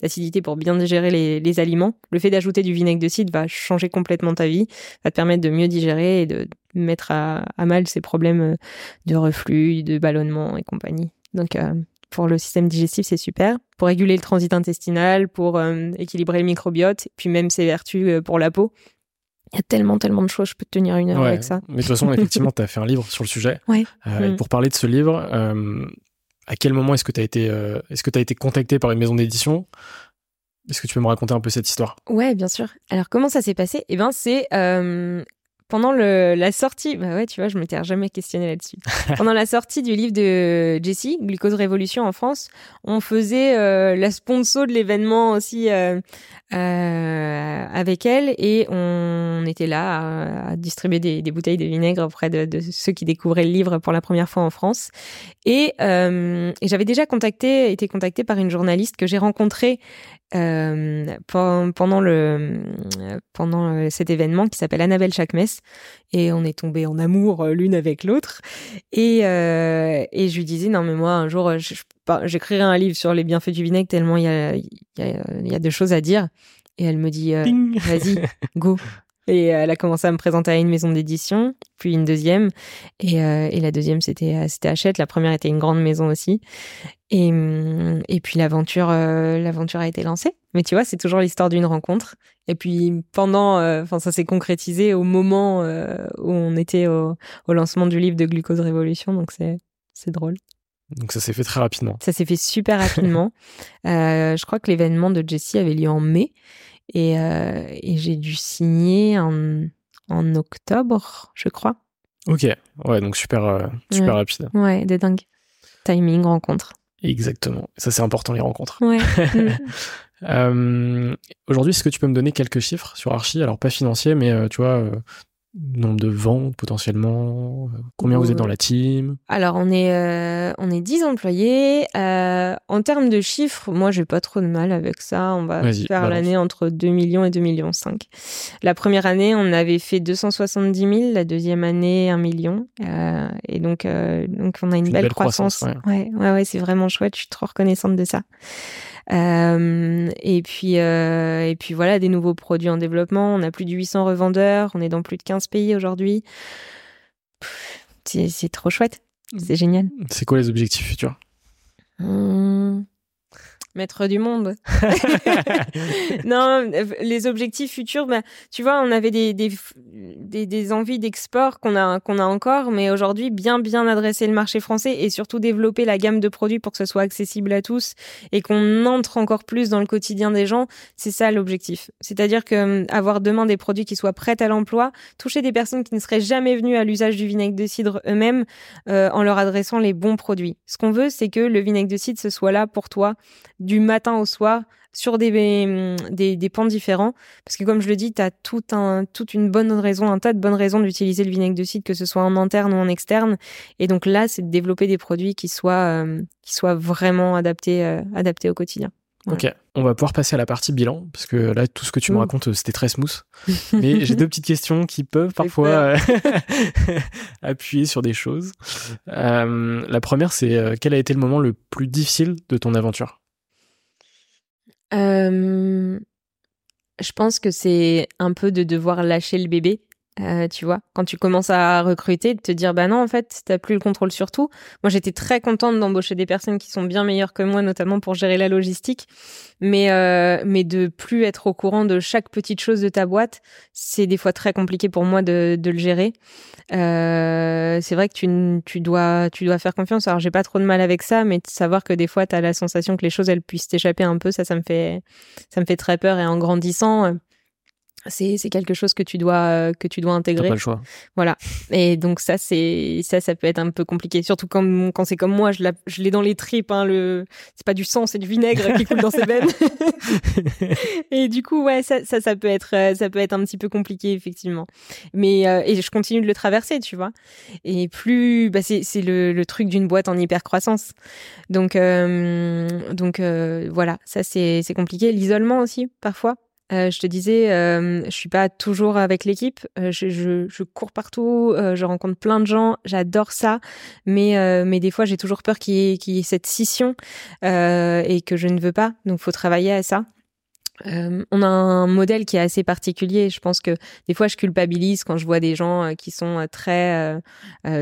Speaker 1: d'acidité pour bien digérer les, les aliments. Le fait d'ajouter du vinaigre de cidre va changer complètement ta vie, va te permettre de mieux digérer et de mettre à, mal ces problèmes euh, de reflux, de ballonnement et compagnie. Donc, euh, pour le système digestif, c'est super. Pour réguler le transit intestinal, pour euh, équilibrer le microbiote, puis même ses vertus pour la peau. Il y a tellement, tellement de choses, je peux tenir une heure avec ça.
Speaker 2: Mais de toute façon, [laughs] effectivement, tu as fait un livre sur le sujet.
Speaker 1: Ouais.
Speaker 2: Mm. Pour parler de ce livre, à quel moment est-ce que tu as été, est-ce que tu as été contacté par une maison d'édition? Est-ce que tu peux me raconter un peu cette histoire?
Speaker 1: Ouais, bien sûr. Alors, comment ça s'est passé? Eh ben, c'est pendant le, la sortie, bah ouais, tu vois, je m'étais jamais questionné là-dessus. [laughs] pendant la sortie du livre de Jessie, Glucose Révolution en France, on faisait euh, la sponsor de l'événement aussi euh, euh, avec elle et on était là à, distribuer des, des, bouteilles de vinaigre auprès de, de, ceux qui découvraient le livre pour la première fois en France. Et, et j'avais déjà contacté, été contactée par une journaliste que j'ai rencontrée euh, pendant le pendant cet événement qui s'appelle Annabelle Chakmes et on est tombé en amour euh, l'une avec l'autre. Et euh, et je lui disais non mais moi un jour j'écrirai un livre sur les bienfaits du vinaigre tellement il y a il y a, y a de choses à dire. Et elle me dit vas-y go [laughs] et elle a commencé à me présenter à une maison d'édition, puis une deuxième. Et, euh, et la deuxième, c'était euh, c'était Hachette. La première était une grande maison aussi. Et, et puis l'aventure euh, l'aventure a été lancée. Mais tu vois, c'est toujours l'histoire d'une rencontre. Et puis pendant, enfin ça s'est concrétisé au moment où on était au, au, lancement du livre de Glucose Révolution. Donc c'est c'est drôle.
Speaker 2: Donc ça s'est fait très rapidement.
Speaker 1: Ça s'est fait super rapidement. [laughs] je crois que l'événement de Jessie avait lieu en mai. Et, euh, et j'ai dû signer en, en, octobre, je crois.
Speaker 2: Ok, ouais, donc super, euh, super rapide.
Speaker 1: Ouais, de dingue. Timing, rencontre.
Speaker 2: Exactement. Ça, c'est important, les rencontres.
Speaker 1: Ouais. [laughs]
Speaker 2: euh, Aujourd'hui, est-ce que tu peux me donner quelques chiffres sur Archie Alors, pas financiers, mais tu vois, nombre de ventes potentiellement Combien vous êtes dans la team?
Speaker 1: Alors, on est, euh, on est 10 employés. Euh, en termes de chiffres, moi, j'ai pas trop de mal avec ça. On va faire l'année entre 2 millions et 2 millions 5. La première année, on avait fait 270 000. La deuxième année, 1 million. Euh, et donc, donc, on a une, belle, croissance. ouais, ouais, ouais, ouais c'est vraiment chouette. Je suis trop reconnaissante de ça. Euh, et puis euh, et puis voilà des nouveaux produits en développement. On a plus de 800 revendeurs. On est dans plus de 15 pays aujourd'hui. C'est trop chouette. C'est génial.
Speaker 2: C'est quoi les objectifs futurs?
Speaker 1: Mmh maître du monde. [laughs] [laughs] non, les objectifs futurs, bah, tu vois, on avait des, des, des, des envies d'export qu'on a, qu'on a encore, mais aujourd'hui, bien, bien adresser le marché français et surtout développer la gamme de produits pour que ce soit accessible à tous et qu'on entre encore plus dans le quotidien des gens, c'est ça l'objectif. C'est-à-dire que hum, avoir demain des produits qui soient prêts à l'emploi, toucher des personnes qui ne seraient jamais venues à l'usage du vinaigre de cidre eux-mêmes euh, en leur adressant les bons produits. Ce qu'on veut, c'est que le vinaigre de cidre, ce soit là pour toi du matin au soir sur des, des, des pans différents. Parce que comme je le dis, tu as tout un, toute une bonne raison, un tas de bonnes raisons d'utiliser le vinaigre de cidre, que ce soit en interne ou en externe. Et donc là, c'est de développer des produits qui soient, euh, qui soient vraiment adaptés, euh, adaptés au quotidien.
Speaker 2: Ok, on va pouvoir passer à la partie bilan, parce que là, tout ce que tu me racontes, euh, c'était très smooth. [laughs] Mais j'ai deux petites questions qui peuvent parfois [laughs] appuyer sur des choses. la première, c'est quel a été le moment le plus difficile de ton aventure?
Speaker 1: Je pense que c'est un peu de devoir lâcher le bébé. Euh, tu vois, quand tu commences à recruter, de te dire bah non en fait t'as plus le contrôle sur tout. Moi j'étais très contente d'embaucher des personnes qui sont bien meilleures que moi, notamment pour gérer la logistique, mais euh, mais de plus être au courant de chaque petite chose de ta boîte, c'est des fois très compliqué pour moi de, de le gérer. Euh, c'est vrai que tu, tu dois tu dois faire confiance. Alors j'ai pas trop de mal avec ça, mais de savoir que des fois t'as la sensation que les choses elles puissent t'échapper un peu, ça ça me fait ça me fait très peur et en grandissant c'est c'est quelque chose que tu dois euh, que tu dois intégrer.
Speaker 2: pas le choix.
Speaker 1: Voilà. Et donc ça c'est ça ça peut être un peu compliqué surtout quand quand c'est comme moi, je l'ai dans les tripes hein, le c'est pas du sang, c'est du vinaigre qui coule dans ses veines. [laughs] et du coup ouais, ça, ça ça peut être euh, ça peut être un petit peu compliqué effectivement. Mais euh, et je continue de le traverser, tu vois. Et plus bah c'est c'est le le truc d'une boîte en hyper croissance. Donc donc voilà, ça c'est c'est compliqué, l'isolement aussi parfois euh, je te disais, euh, je suis pas toujours avec l'équipe. Euh, je, je, je, cours partout, euh, je rencontre plein de gens. J'adore ça, mais euh, mais des fois j'ai toujours peur qu'il y, qu y, ait cette scission et que je ne veux pas. Donc faut travailler à ça. on a un modèle qui est assez particulier. Je pense que des fois je culpabilise quand je vois des gens qui sont très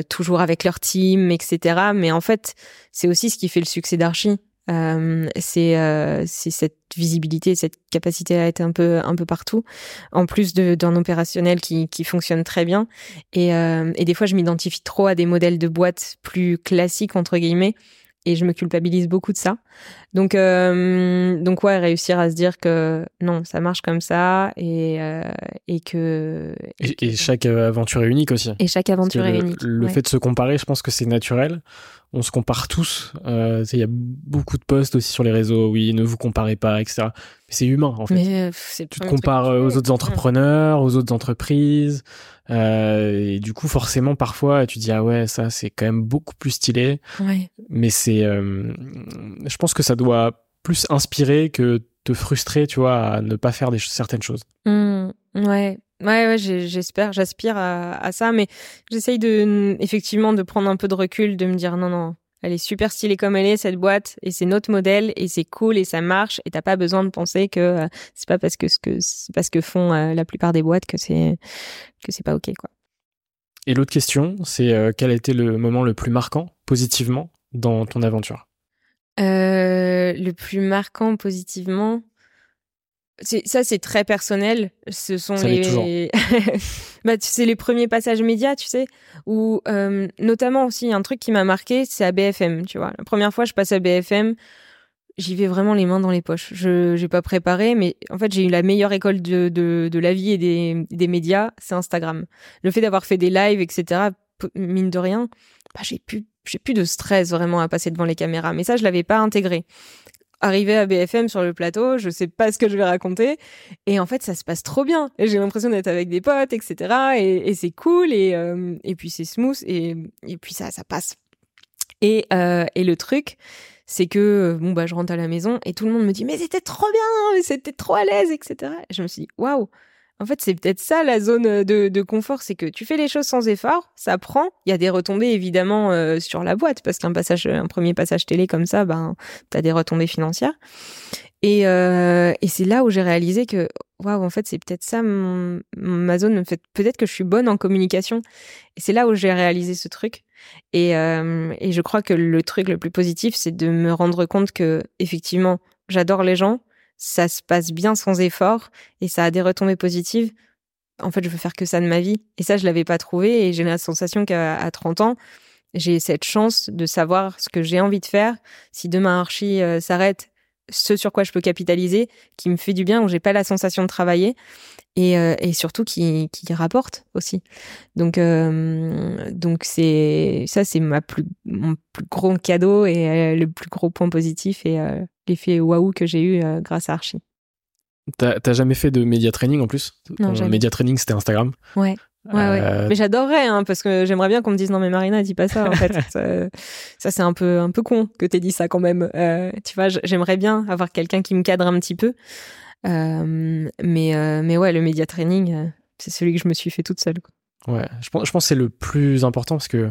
Speaker 1: toujours avec leur team, etc. Mais en fait, c'est aussi ce qui fait le succès d'Archie. Euh, c'est euh, cette visibilité, cette capacité à être un peu un peu partout, en plus d'un opérationnel qui qui fonctionne très bien. Et, euh, et des fois, je m'identifie trop à des modèles de boîtes plus classiques entre guillemets et je me culpabilise beaucoup de ça. Donc, euh, donc ouais, réussir à se dire que non, ça marche comme ça et, euh, et que.
Speaker 2: Et, chaque aventure est unique aussi.
Speaker 1: Et chaque aventure est unique.
Speaker 2: Le fait de se comparer, je pense que c'est naturel. On se compare tous. Euh, il y a beaucoup de posts aussi sur les réseaux. Oui, ne vous comparez pas, etc. Mais c'est humain en fait.
Speaker 1: Mais,
Speaker 2: tu te compares aux autres entrepreneurs, aux autres entreprises. Euh, et du coup, forcément, parfois, tu dis ah ouais, ça c'est quand même beaucoup plus stylé.
Speaker 1: Ouais.
Speaker 2: Mais c'est, euh, je pense que ça doit plus inspirer que te frustrer, tu vois, à ne pas faire des certaines choses.
Speaker 1: Mmh, ouais. Ouais, ouais j'espère, j'aspire à, à, ça, mais j'essaye de, effectivement, de prendre un peu de recul, de me dire non, non, elle est super stylée comme elle est, cette boîte, et c'est notre modèle, et c'est cool, et ça marche, et t'as pas besoin de penser que euh, c'est pas parce que ce que c'est parce que font euh, la plupart des boîtes que c'est que c'est pas ok, quoi.
Speaker 2: Et l'autre question, c'est euh, quel a été le moment le plus marquant, positivement, dans ton aventure?
Speaker 1: Le plus marquant positivement, ça c'est très personnel. Ce sont les [laughs] bah c'est les premiers passages médias tu sais ou euh, notamment aussi un truc qui m'a marqué c'est à BFM tu vois. La première fois je passe à BFM j'y vais vraiment les mains dans les poches. Je j'ai pas préparé mais en fait j'ai eu la meilleure école de de, de la vie et des des médias c'est Instagram. Le fait d'avoir fait des lives etc mine de rien bah j'ai pu j'ai plus de stress vraiment à passer devant les caméras. Mais ça, je l'avais pas intégré. Arrivé à BFM sur le plateau, je sais pas ce que je vais raconter. Et en fait, ça se passe trop bien. J'ai l'impression d'être avec des potes, etc. Et, c'est cool. Et, euh, et puis c'est smooth. Et, et puis ça, ça passe. Et, euh, et le truc, c'est que bon bah je rentre à la maison et tout le monde me dit mais c'était trop bien, c'était trop à l'aise, etc. Et je me suis dit waouh, en fait, c'est peut-être ça la zone euh, de, confort, c'est que tu fais les choses sans effort, ça prend. Il y a des retombées évidemment euh, sur la boîte parce qu'un passage, un premier passage télé comme ça, ben t'as des retombées financières. Et, euh, et c'est là où j'ai réalisé que waouh, en fait, c'est peut-être ça ma zone. fait, peut-être que je suis bonne en communication. Et c'est là où j'ai réalisé ce truc. Et, et je crois que le truc le plus positif, c'est de me rendre compte que effectivement, j'adore les gens ça se passe bien sans effort et ça a des retombées positives, en fait, je veux faire que ça de ma vie. Et ça, je l'avais pas trouvé et j'ai la sensation qu'à 30 ans, j'ai cette chance de savoir ce que j'ai envie de faire. Si demain Archie euh, s'arrête, ce sur quoi je peux capitaliser, qui me fait du bien, où j'ai pas la sensation de travailler et, euh, et surtout qui, qui rapporte aussi. Donc euh, donc c'est ça c'est ma plus mon plus gros cadeau et le plus gros point positif et l'effet waouh que j'ai eu euh, grâce à Archie.
Speaker 2: T'as jamais fait de média training en plus?
Speaker 1: Non,
Speaker 2: jamais. Média training, c'était Instagram.
Speaker 1: Ouais. Ouais, ouais. Euh, mais j'adorerais, hein, parce que j'aimerais bien qu'on me dise non mais Marina, dis pas ça en fait. [laughs] ça, c'est un peu un peu con que t'aies dit ça quand même. Euh, tu vois, j'aimerais bien avoir quelqu'un qui me cadre un petit peu. mais mais ouais, le média training, c'est celui que je me suis fait toute seule.
Speaker 2: Ouais, je pense je pense c'est le plus important parce que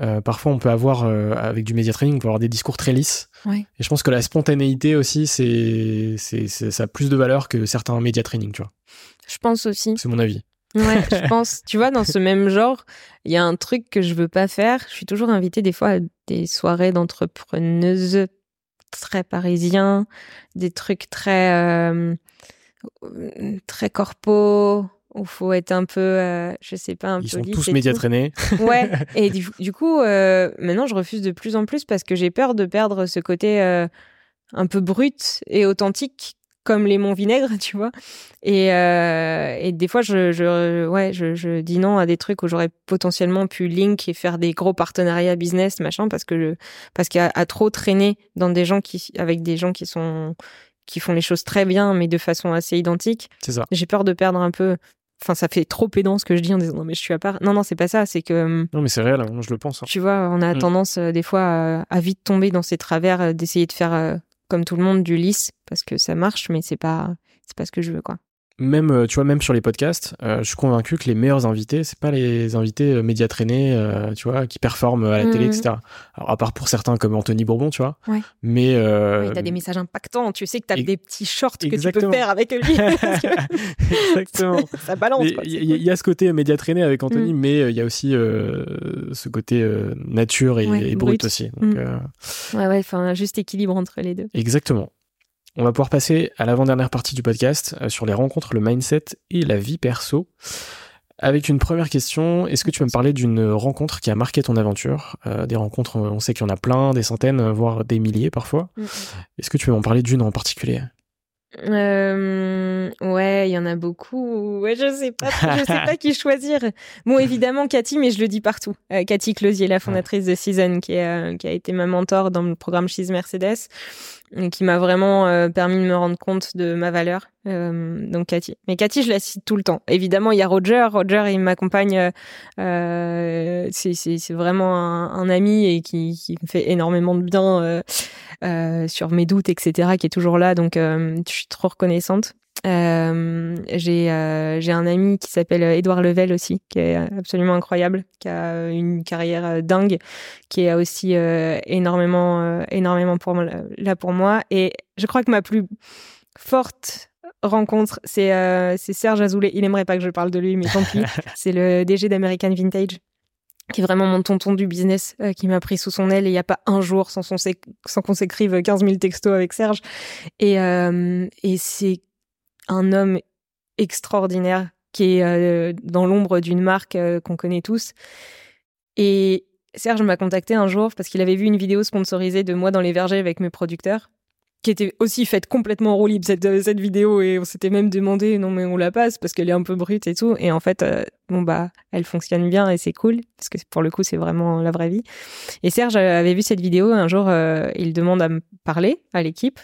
Speaker 2: euh, parfois, on peut avoir, euh, avec du média training, on peut avoir des discours très lisses.
Speaker 1: Et
Speaker 2: je pense que la spontanéité aussi, c'est, c'est, ça a plus de valeur que certains média training, tu vois.
Speaker 1: Je pense aussi.
Speaker 2: C'est mon avis.
Speaker 1: Ouais, je [laughs] pense. Tu vois, dans ce même genre, il y a un truc que je veux pas faire. Je suis toujours invitée des fois à des soirées d'entrepreneuses très parisiens, des trucs très, euh, très corpo où faut être un peu, euh, je sais pas, un peu.
Speaker 2: Ils sont tous médias traînés. [laughs]
Speaker 1: Ouais. [laughs] Et du, coup, euh, maintenant, je refuse de plus en plus parce que j'ai peur de perdre ce côté euh, un peu brut et authentique, comme les monts vinaigre, [laughs] tu vois. Et, et des fois, je, je ouais, je, je, dis non à des trucs où j'aurais potentiellement pu link et faire des gros partenariats business, machin, parce que je, parce qu'il y a trop traîné dans des gens qui, avec des gens qui sont qui font les choses très bien, mais de façon assez identique.
Speaker 2: C'est ça.
Speaker 1: J'ai peur de perdre un peu Enfin, ça fait trop pédant ce que je dis en disant non, mais je suis à part. Non, non, c'est pas ça. C'est que. Hum,
Speaker 2: non, mais c'est réel, hein, je le pense. Hein.
Speaker 1: Tu vois, on a mm. tendance euh, des fois à, vite tomber dans ces travers, euh, d'essayer de faire euh, comme tout le monde du lisse parce que ça marche, mais c'est pas, c'est pas ce que je veux, quoi
Speaker 2: même euh, tu vois même sur les podcasts euh, je suis convaincu que les meilleurs invités c'est pas les invités euh, médias traînés euh, tu vois qui performent à la télé mhm. etc alors à part pour certains comme Anthony Bourbon tu vois
Speaker 1: ouais.
Speaker 2: mais euh...
Speaker 1: t'as des messages impactants tu sais que t'as des petits shorts que tu peux faire avec lui [laughs]
Speaker 2: exactement [laughs]
Speaker 1: ça balance
Speaker 2: il y, a ce côté médias traînés avec Anthony mm. mais il y a aussi ce côté nature et, brut. aussi donc,
Speaker 1: mm. ouais ouais enfin un juste équilibre entre les deux
Speaker 2: exactement on va pouvoir passer à l'avant-dernière partie du podcast euh, sur les rencontres, le mindset et la vie perso. Avec une première question, est-ce que tu peux me parler d'une rencontre qui a marqué ton aventure? Euh, Des rencontres, on sait qu'il y en a plein, des centaines, voire des milliers parfois. Est-ce que tu peux m'en parler d'une en particulier?
Speaker 1: Euh, ouais, il y en a beaucoup. Ouais, je sais pas, je sais pas [laughs] qui choisir. Bon, évidemment Cathy, mais je le dis partout. Euh, Cathy Closier, la fondatrice de Season, qui, est, qui a été ma mentor dans le programme She's Mercedes qui m'a vraiment euh, permis de me rendre compte de ma valeur. Euh, donc Cathy. Mais Cathy, je la cite tout le temps. Évidemment, il y a Roger. Roger, il m'accompagne. Euh, c'est vraiment un, un, ami et qui, qui, me fait énormément de bien euh, euh, sur mes doutes, etc. Qui est toujours là. Donc, je suis trop reconnaissante. Euh, j'ai euh, j'ai un ami qui s'appelle Edouard Level aussi, qui est absolument incroyable, qui a une carrière euh, dingue, qui est aussi énormément énormément pour moi, là pour moi. Et je crois que ma plus forte rencontre, c'est c'est Serge Azoulay. Il aimerait pas que je parle de lui, mais tant pis. [laughs] c'est le DG d'American Vintage qui est vraiment mon tonton du business, qui m'a pris sous son aile et il n'y a pas un jour sans, son sans qu'on s'écrive 15 000 textos avec Serge. Et, et c'est un homme extraordinaire qui est euh, dans l'ombre d'une marque euh, qu'on connaît tous. Et Serge m'a contacté un jour parce qu'il avait vu une vidéo sponsorisée de moi dans les vergers avec mes producteurs. Qui était aussi faite complètement en roue libre cette, euh, cette vidéo et on s'était même demandé non mais on la passe parce qu'elle est un peu brute et tout. Et en fait euh, bon bah elle fonctionne bien et c'est cool parce que pour le coup c'est vraiment la vraie vie. Et Serge avait vu cette vidéo un jour euh, il demande à me parler à l'équipe.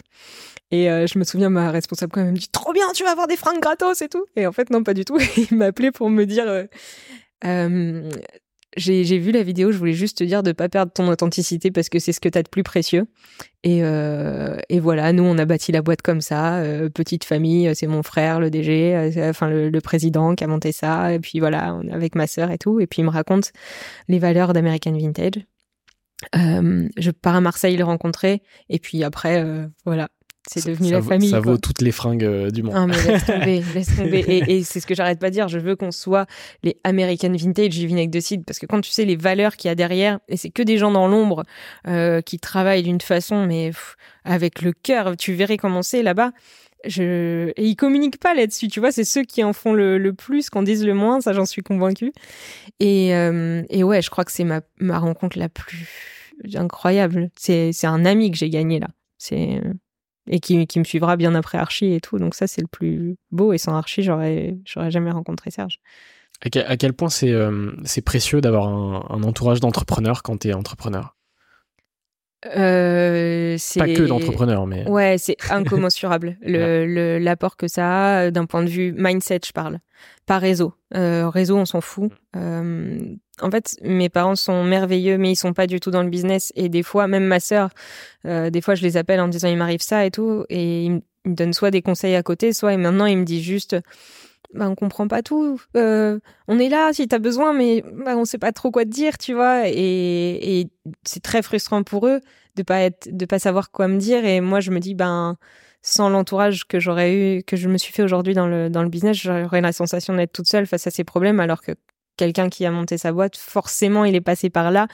Speaker 1: Et je me souviens ma responsable quand même dit trop bien tu vas avoir des fringues gratos et tout et en fait non pas du tout. [laughs] Il m'a appelé pour me dire j'ai vu la vidéo, je voulais juste te dire de pas perdre ton authenticité parce que c'est ce que tu as de plus précieux. Et, euh, et, voilà, nous on a bâti la boîte comme ça, euh, petite famille, c'est mon frère, le DG, euh, enfin le, président qui a monté ça, et puis voilà, on est avec ma sœur et tout. Et puis il me raconte les valeurs d'American Vintage. je pars à Marseille le rencontrer, et puis après, voilà, c'est devenu la famille.
Speaker 2: Ça vaut toutes les fringues euh, du monde.
Speaker 1: Ah, mais laisse tomber, [laughs] laisse tomber. Et, c'est ce que j'arrête pas de dire. Je veux qu'on soit les American Vintage du vinaigre de cidre. Parce que quand tu sais les valeurs qu'il y a derrière, et c'est que des gens dans l'ombre euh, qui travaillent d'une façon, mais avec le cœur, tu verrais comment c'est là-bas. Je... Et ils communiquent pas là-dessus, tu vois. C'est ceux qui en font le, le plus, qu'on dise le moins. Ça, j'en suis convaincue. Et, euh, et ouais, je crois que c'est ma, ma rencontre la plus incroyable. C'est un ami que j'ai gagné là. C'est et qui, me suivra bien après Archie et tout. Donc ça, c'est le plus beau. Et sans Archie, j'aurais, jamais rencontré Serge.
Speaker 2: À quel point c'est, euh, c'est précieux d'avoir un, un entourage d'entrepreneurs quand tu es entrepreneur?
Speaker 1: Euh,
Speaker 2: Pas que d'entrepreneurs, mais.
Speaker 1: Ouais, c'est incommensurable. [laughs] le, l'apport que ça a d'un point de vue mindset, je parle. Pas réseau. Euh, réseau, on s'en fout. Euh, en fait, mes parents sont merveilleux, mais ils sont pas du tout dans le business. Et des fois, même ma sœur, euh, des fois, je les appelle en disant il m'arrive ça et tout, et ils me donnent soit des conseils à côté, soit et maintenant il me dit juste bah, on comprend pas tout. Euh, on est là si tu as besoin, mais bah, on sait pas trop quoi te dire, tu vois. Et, et c'est très frustrant pour eux de pas être, de pas savoir quoi me dire. Et moi, je me dis, ben, sans l'entourage que j'aurais eu, que je me suis fait aujourd'hui dans le, dans le business, j'aurais la sensation d'être toute seule face à ces problèmes, alors que quelqu'un qui a monté sa boîte, forcément, il est passé par là.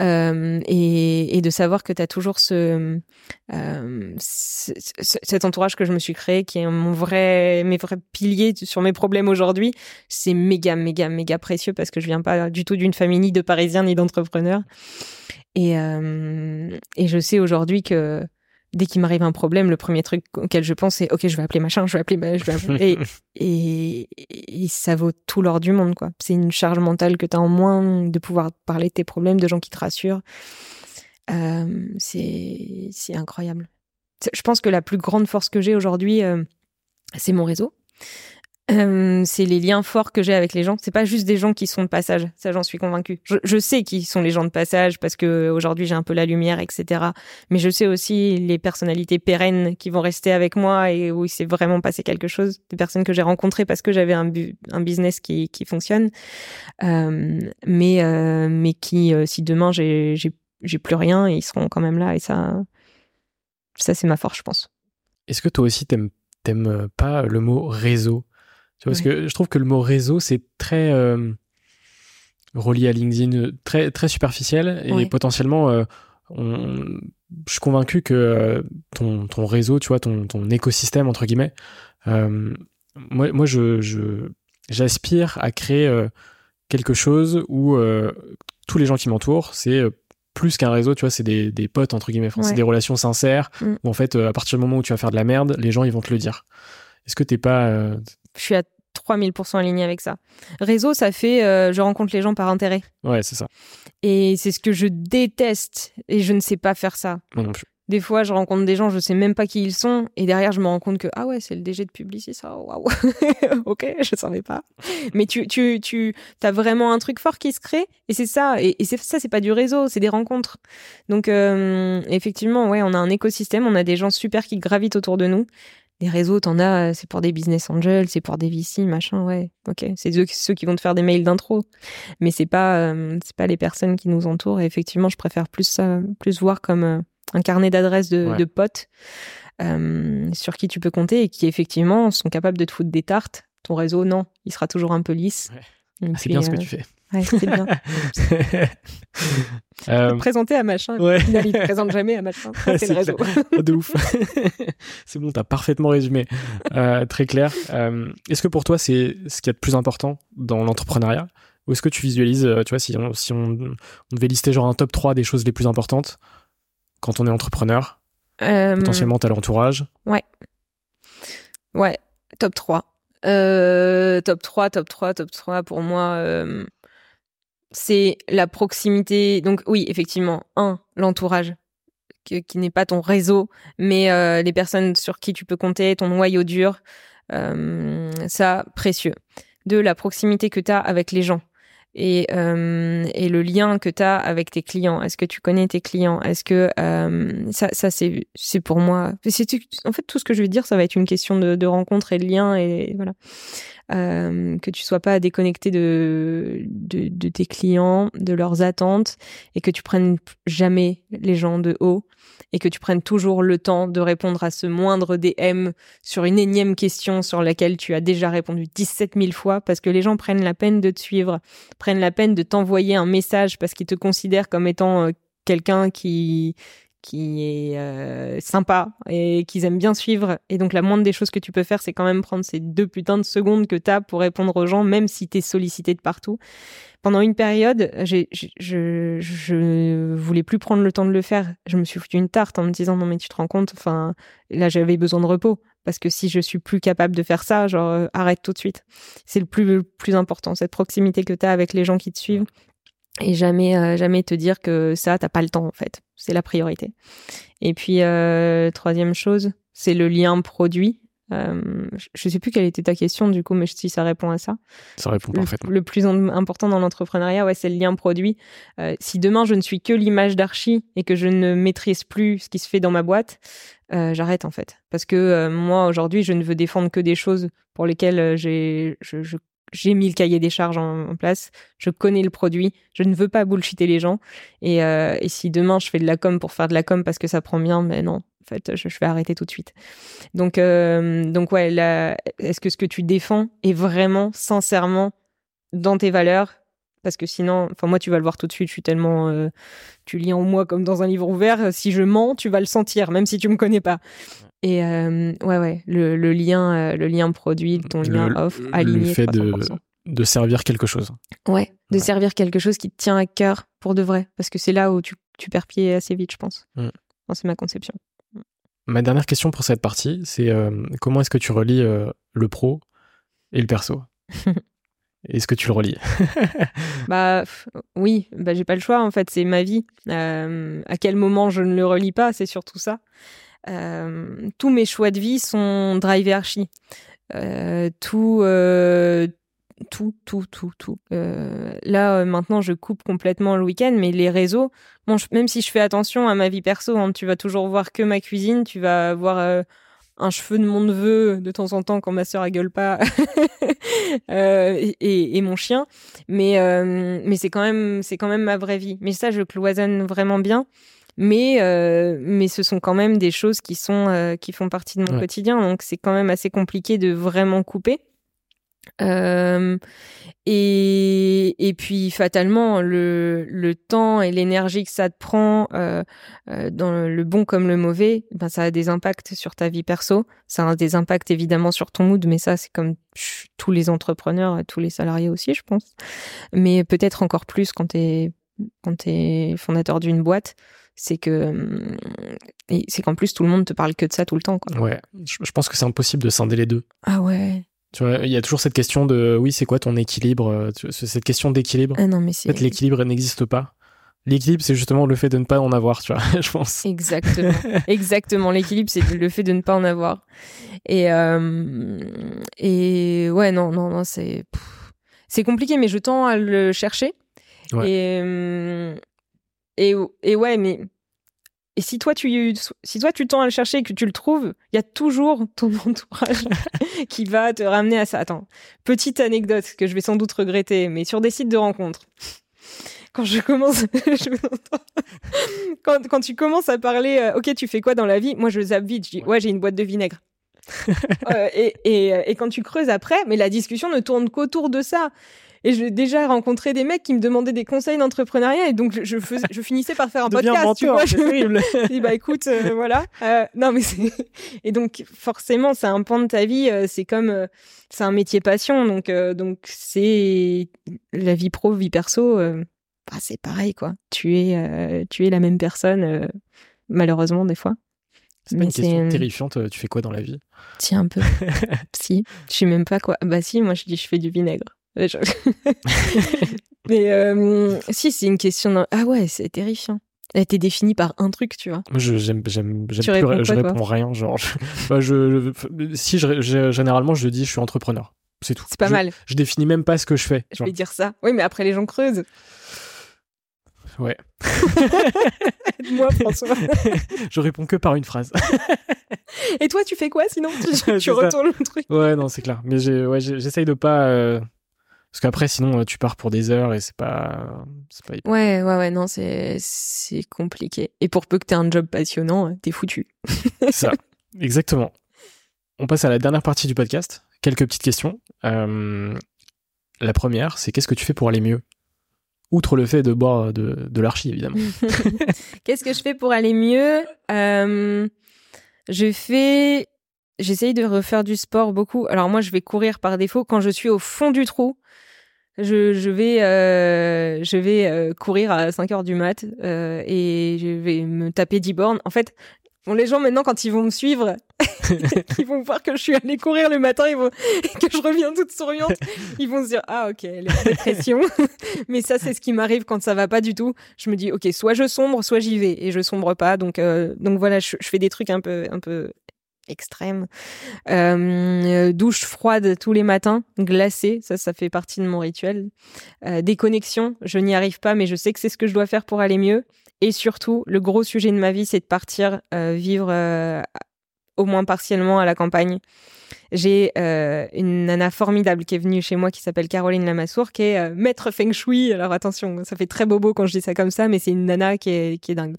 Speaker 1: Euh, et, et, de savoir que tu as toujours ce, euh, cet entourage que je me suis créé, qui est mon vrai, mes vrais piliers sur mes problèmes aujourd'hui, c'est méga, méga, méga précieux parce que je viens pas du tout d'une famille ni de Parisiens ni d'entrepreneurs. Et, euh, et je sais aujourd'hui que dès qu'il m'arrive un problème, le premier truc auquel je pense, c'est ok, je vais appeler machin, je vais appeler, je vais appeler. [laughs] et, et, ça vaut tout l'or du monde, quoi. C'est une charge mentale que tu as en moins de pouvoir parler de tes problèmes, de gens qui te rassurent. Euh, c'est incroyable. Je pense que la plus grande force que j'ai aujourd'hui, euh, c'est mon réseau. Euh, c'est les liens forts que j'ai avec les gens. C'est pas juste des gens qui sont de passage. Ça, j'en suis convaincue. Je, sais qui sont les gens de passage parce que aujourd'hui j'ai un peu la lumière, etc. Mais je sais aussi les personnalités pérennes qui vont rester avec moi et où il s'est vraiment passé quelque chose. Des personnes que j'ai rencontrées parce que j'avais un, un business qui, qui fonctionne, euh, mais euh, mais qui, si demain j'ai plus rien, ils seront quand même là. Et ça, ça c'est ma force, je pense.
Speaker 2: Est-ce que toi aussi t'aimes pas le mot réseau? Parce que je trouve que le mot réseau, c'est très euh, relié à LinkedIn, très, très superficiel et potentiellement, euh, je suis convaincu que euh, ton, ton, réseau, tu vois, ton, ton écosystème, entre guillemets, moi, moi je, j'aspire à créer quelque chose où tous les gens qui m'entourent, c'est plus qu'un réseau, tu vois, c'est des, des, potes, entre guillemets. c'est des relations sincères mm. où, en fait, à partir du moment où tu vas faire de la merde, les gens, ils vont te le dire. Est-ce que t'es pas
Speaker 1: je suis à 3000% aligné avec ça. Réseau, ça fait euh, je rencontre les gens par intérêt.
Speaker 2: Ouais, c'est ça.
Speaker 1: Et c'est ce que je déteste et je ne sais pas faire ça.
Speaker 2: Moi non plus.
Speaker 1: Des fois, je rencontre des gens, je sais même pas qui ils sont, et derrière, je me rends compte que ah ouais, c'est le DG de Publicis, ça, waouh, [laughs] ok, je savais pas. Mais tu, tu, tu, as vraiment un truc fort qui se crée, et c'est ça, et, c'est ça, c'est pas du réseau, c'est des rencontres. Donc euh, effectivement, ouais, on a un écosystème, on a des gens super qui gravitent autour de nous, des réseaux, t'en as, c'est pour des business angels, c'est pour des VC, machin, ouais, ok. C'est ceux, qui vont te faire des mails d'intro, mais c'est pas, euh, c'est pas les personnes qui nous entourent. Et effectivement, je préfère plus ça, plus voir comme euh, un carnet d'adresses de, potes euh, sur qui tu peux compter et qui effectivement sont capables de te foutre des tartes. Ton réseau, non, il sera toujours un peu lisse.
Speaker 2: Ah, c'est bien ce que tu fais.
Speaker 1: Ouais, c'est bien. [laughs] euh... Présenter à machin. Ouais. Il ne présente jamais à machin. [laughs] C'est le réseau.
Speaker 2: de ouf. [laughs] c'est bon, t'as parfaitement résumé. Euh, très clair. Euh, est-ce que pour toi, c'est ce qui est le plus important dans l'entrepreneuriat? Ou est-ce que tu visualises, euh, tu vois, si, on, si on, devait lister genre un top 3 des choses les plus importantes quand on est entrepreneur Potentiellement, t'as l'entourage?
Speaker 1: Ouais. Ouais, top 3. Euh, top 3, top 3, top 3, pour moi, euh, c'est la proximité. Donc oui, effectivement, un, l'entourage, qui, n'est pas ton réseau, mais euh, les personnes sur qui tu peux compter, ton noyau dur, ça, précieux. Deux, la proximité que tu as avec les gens et, euh, et le lien que tu as avec tes clients. Est-ce que tu connais tes clients? Est-ce que euh, ça, ça c'est, c'est pour moi. En fait, tout ce que je vais dire, ça va être une question de, de rencontre et de lien et voilà. Euh, que tu sois pas déconnecté de, de, de tes clients, de leurs attentes et que tu prennes jamais les gens de haut et que tu prennes toujours le temps de répondre à ce moindre DM sur une énième question sur laquelle tu as déjà répondu 17 000 fois parce que les gens prennent la peine de te suivre, prennent la peine de t'envoyer un message parce qu'ils te considèrent comme étant euh, quelqu'un qui qui est euh, sympa et qu'ils aiment bien suivre. Et donc la moindre des choses que tu peux faire, c'est quand même prendre ces deux putains de secondes que tu as pour répondre aux gens, même si tu es sollicité de partout pendant une période, j'ai, je, je voulais plus prendre le temps de le faire. Je me suis foutu une tarte en me disant non mais tu te rends compte, enfin là j'avais besoin de repos parce que si je suis plus capable de faire ça, genre euh, arrête tout de suite. C'est le plus le plus important, cette proximité que tu as avec les gens qui te suivent et jamais euh, jamais te dire que ça t'as pas le temps en fait. C'est la priorité. Et puis euh, troisième chose, c'est le lien produit euh, je sais plus quelle était ta question du coup, mais si ça répond à ça.
Speaker 2: Ça répond parfaitement.
Speaker 1: Le, plus important dans l'entrepreneuriat, ouais, c'est le lien produit. Euh, si demain je ne suis que l'image d'archi et que je ne maîtrise plus ce qui se fait dans ma boîte, euh, j'arrête en fait. Parce que euh, moi aujourd'hui, je ne veux défendre que des choses pour lesquelles j'ai je, je, j'ai mis le cahier des charges en, place, je connais le produit, je ne veux pas bullshiter les gens. Et, euh, et, si demain je fais de la com pour faire de la com parce que ça prend bien, mais non, en fait, je, vais arrêter tout de suite. Donc, euh, donc ouais, est-ce que ce que tu défends est vraiment, sincèrement, dans tes valeurs Parce que sinon, enfin moi, tu vas le voir tout de suite. Je suis tellement, euh, tu lis en moi comme dans un livre ouvert. Si je mens, tu vas le sentir, même si tu me connais pas. Et euh, ouais, ouais, le, lien, le lien produit, ton lien off, aligné.
Speaker 2: Le fait de, de servir quelque chose.
Speaker 1: Ouais, de servir quelque chose qui te tient à cœur pour de vrai, parce que c'est là où tu, tu perds pied assez vite, je pense. Mm. c'est ma conception.
Speaker 2: Ma dernière question pour cette partie, c'est euh, comment est-ce que tu relis euh, le pro et le perso? [laughs] Est-ce que tu le relis? [laughs]
Speaker 1: Bah oui, bah j'ai pas le choix en fait, c'est ma vie. Euh, à quel moment je ne le relis pas, c'est surtout ça. tous mes choix de vie sont drive archi. tout, tout, tout, tout, tout. Euh, là, euh, maintenant, je coupe complètement le week-end, mais les réseaux, bon, même si je fais attention à ma vie perso, hein, tu vas toujours voir que ma cuisine, tu vas voir euh, un cheveu de mon neveu de temps en temps quand ma sœur gueule pas, [laughs] et, et, mon chien, mais mais c'est quand même c'est quand même ma vraie vie. Mais ça, je cloisonne vraiment bien. Mais mais ce sont quand même des choses qui sont qui font partie de mon quotidien, donc c'est quand même assez compliqué de vraiment couper. Euh, et, et puis fatalement, le, le temps et l'énergie que ça te prend, euh, euh, dans le bon comme le mauvais, ben ça a des impacts sur ta vie perso. Ça a des impacts évidemment sur ton mood, mais ça c'est comme tous les entrepreneurs, tous les salariés aussi, je pense. Mais peut-être encore plus quand t'es quand t'es fondateur d'une boîte, c'est que c'est qu'en plus tout le monde te parle que de ça tout le temps. Quoi.
Speaker 2: Ouais, je pense que c'est impossible de scinder les deux.
Speaker 1: Ah ouais
Speaker 2: il y a toujours cette question de oui, c'est quoi ton équilibre euh, Cette question d'équilibre.
Speaker 1: Ah non, mais En
Speaker 2: fait, l'équilibre n'existe pas. L'équilibre, c'est justement le fait de ne pas en avoir, tu vois, [laughs] je pense.
Speaker 1: Exactement. [laughs] Exactement. L'équilibre, c'est le fait de ne pas en avoir. Et, euh, et ouais, non, non, non, c'est, c'est compliqué, mais je tends à le chercher. Et, euh, et, et ouais, mais et si toi tu si toi tu tends à le chercher et que tu le trouves, il y a toujours ton [laughs] entourage qui va te ramener à ça. Attends, petite anecdote que je vais sans doute regretter, mais sur des sites de rencontres. Quand je commence, [laughs] quand, quand tu commences à parler, euh, ok, tu fais quoi dans la vie? Moi, je zappe vite. Je dis, ouais, j'ai une boîte de vinaigre. [laughs] euh, et, et, et, quand tu creuses après, mais la discussion ne tourne qu'autour de ça. Et j'ai déjà rencontré des mecs qui me demandaient des conseils d'entrepreneuriat et donc je, faisais, je finissais par faire un [laughs] podcast. tu vois,
Speaker 2: c'est terrible. [laughs]
Speaker 1: dis bah écoute, euh, [laughs] voilà. Euh, non mais c'est et donc forcément c'est un pan de ta vie. Euh, c'est comme c'est un métier passion donc donc c'est la vie pro, vie perso. Bah, c'est pareil quoi. Tu es tu es la même personne malheureusement des fois.
Speaker 2: C'est pas une question terrifiante. Tu fais quoi dans la vie?
Speaker 1: Si, un peu. si. Je sais même pas quoi. Bah, si, moi, je dis je fais du vinaigre. [laughs] Mais euh, si, c'est une question. Ah ouais, c'est terrifiant. Elle était définie par un truc, tu vois.
Speaker 2: Moi, je, j'aime, j'aime, j'aime plus, quoi, je réponds rien. Genre, je, bah, je, si, je, généralement, je dis, je suis entrepreneur. C'est tout.
Speaker 1: C'est pas mal.
Speaker 2: Je définis même pas ce que je fais.
Speaker 1: Je vais dire ça. Oui, mais après, les gens creusent.
Speaker 2: Ouais. [laughs]
Speaker 1: Moi, François. [laughs]
Speaker 2: je réponds que par une phrase.
Speaker 1: Et toi, tu fais quoi sinon? Tu, retournes le truc.
Speaker 2: Ouais, non, c'est clair. Mais j'ai, ouais, j'essaye de pas. Euh, parce qu'après, sinon, tu pars pour des heures et c'est pas,
Speaker 1: pas Ouais, ouais, ouais, non, c'est, c'est compliqué. Et pour peu que tu aies un job passionnant, t'es foutu. [laughs]
Speaker 2: ça, exactement. On passe à la dernière partie du podcast. Quelques petites questions. Euh, la première, c'est qu'est-ce que tu fais pour aller mieux? Outre le fait de boire de, de l'archi, évidemment. [laughs]
Speaker 1: qu'est-ce que je fais pour aller mieux? Euh, Je fais j'essaye de refaire du sport beaucoup. Alors moi, je vais courir par défaut quand je suis au fond du trou. Je, je vais, euh, je vais euh, courir à 5 heures du mat euh, et je vais me taper 10 bornes. En fait, bon, les gens maintenant, quand ils vont me suivre, [laughs] [laughs] ils vont voir que je suis allée courir le matin, ils vont, [laughs] que je reviens toute souriante, ils vont se dire ah ok, elle est en dépression. Mais ça, c'est ce qui m'arrive quand ça va pas du tout. Je me dis ok, soit je sombre, soit j'y vais et je sombre pas. Donc euh, donc voilà, je, je, fais des trucs un peu un peu extrême. Euh, douche froide tous les matins, glacée, ça, ça fait partie de mon rituel. Euh, déconnexion, je n'y arrive pas, mais je sais que c'est ce que je dois faire pour aller mieux. Et surtout, le gros sujet de ma vie, c'est de partir euh, vivre au moins partiellement à la campagne. J'ai euh, une nana formidable qui est venue chez moi qui s'appelle Caroline Lamassoure, qui est euh, maître feng shui. Alors attention, ça fait très bobo quand je dis ça comme ça, mais c'est une nana qui est, qui est dingue.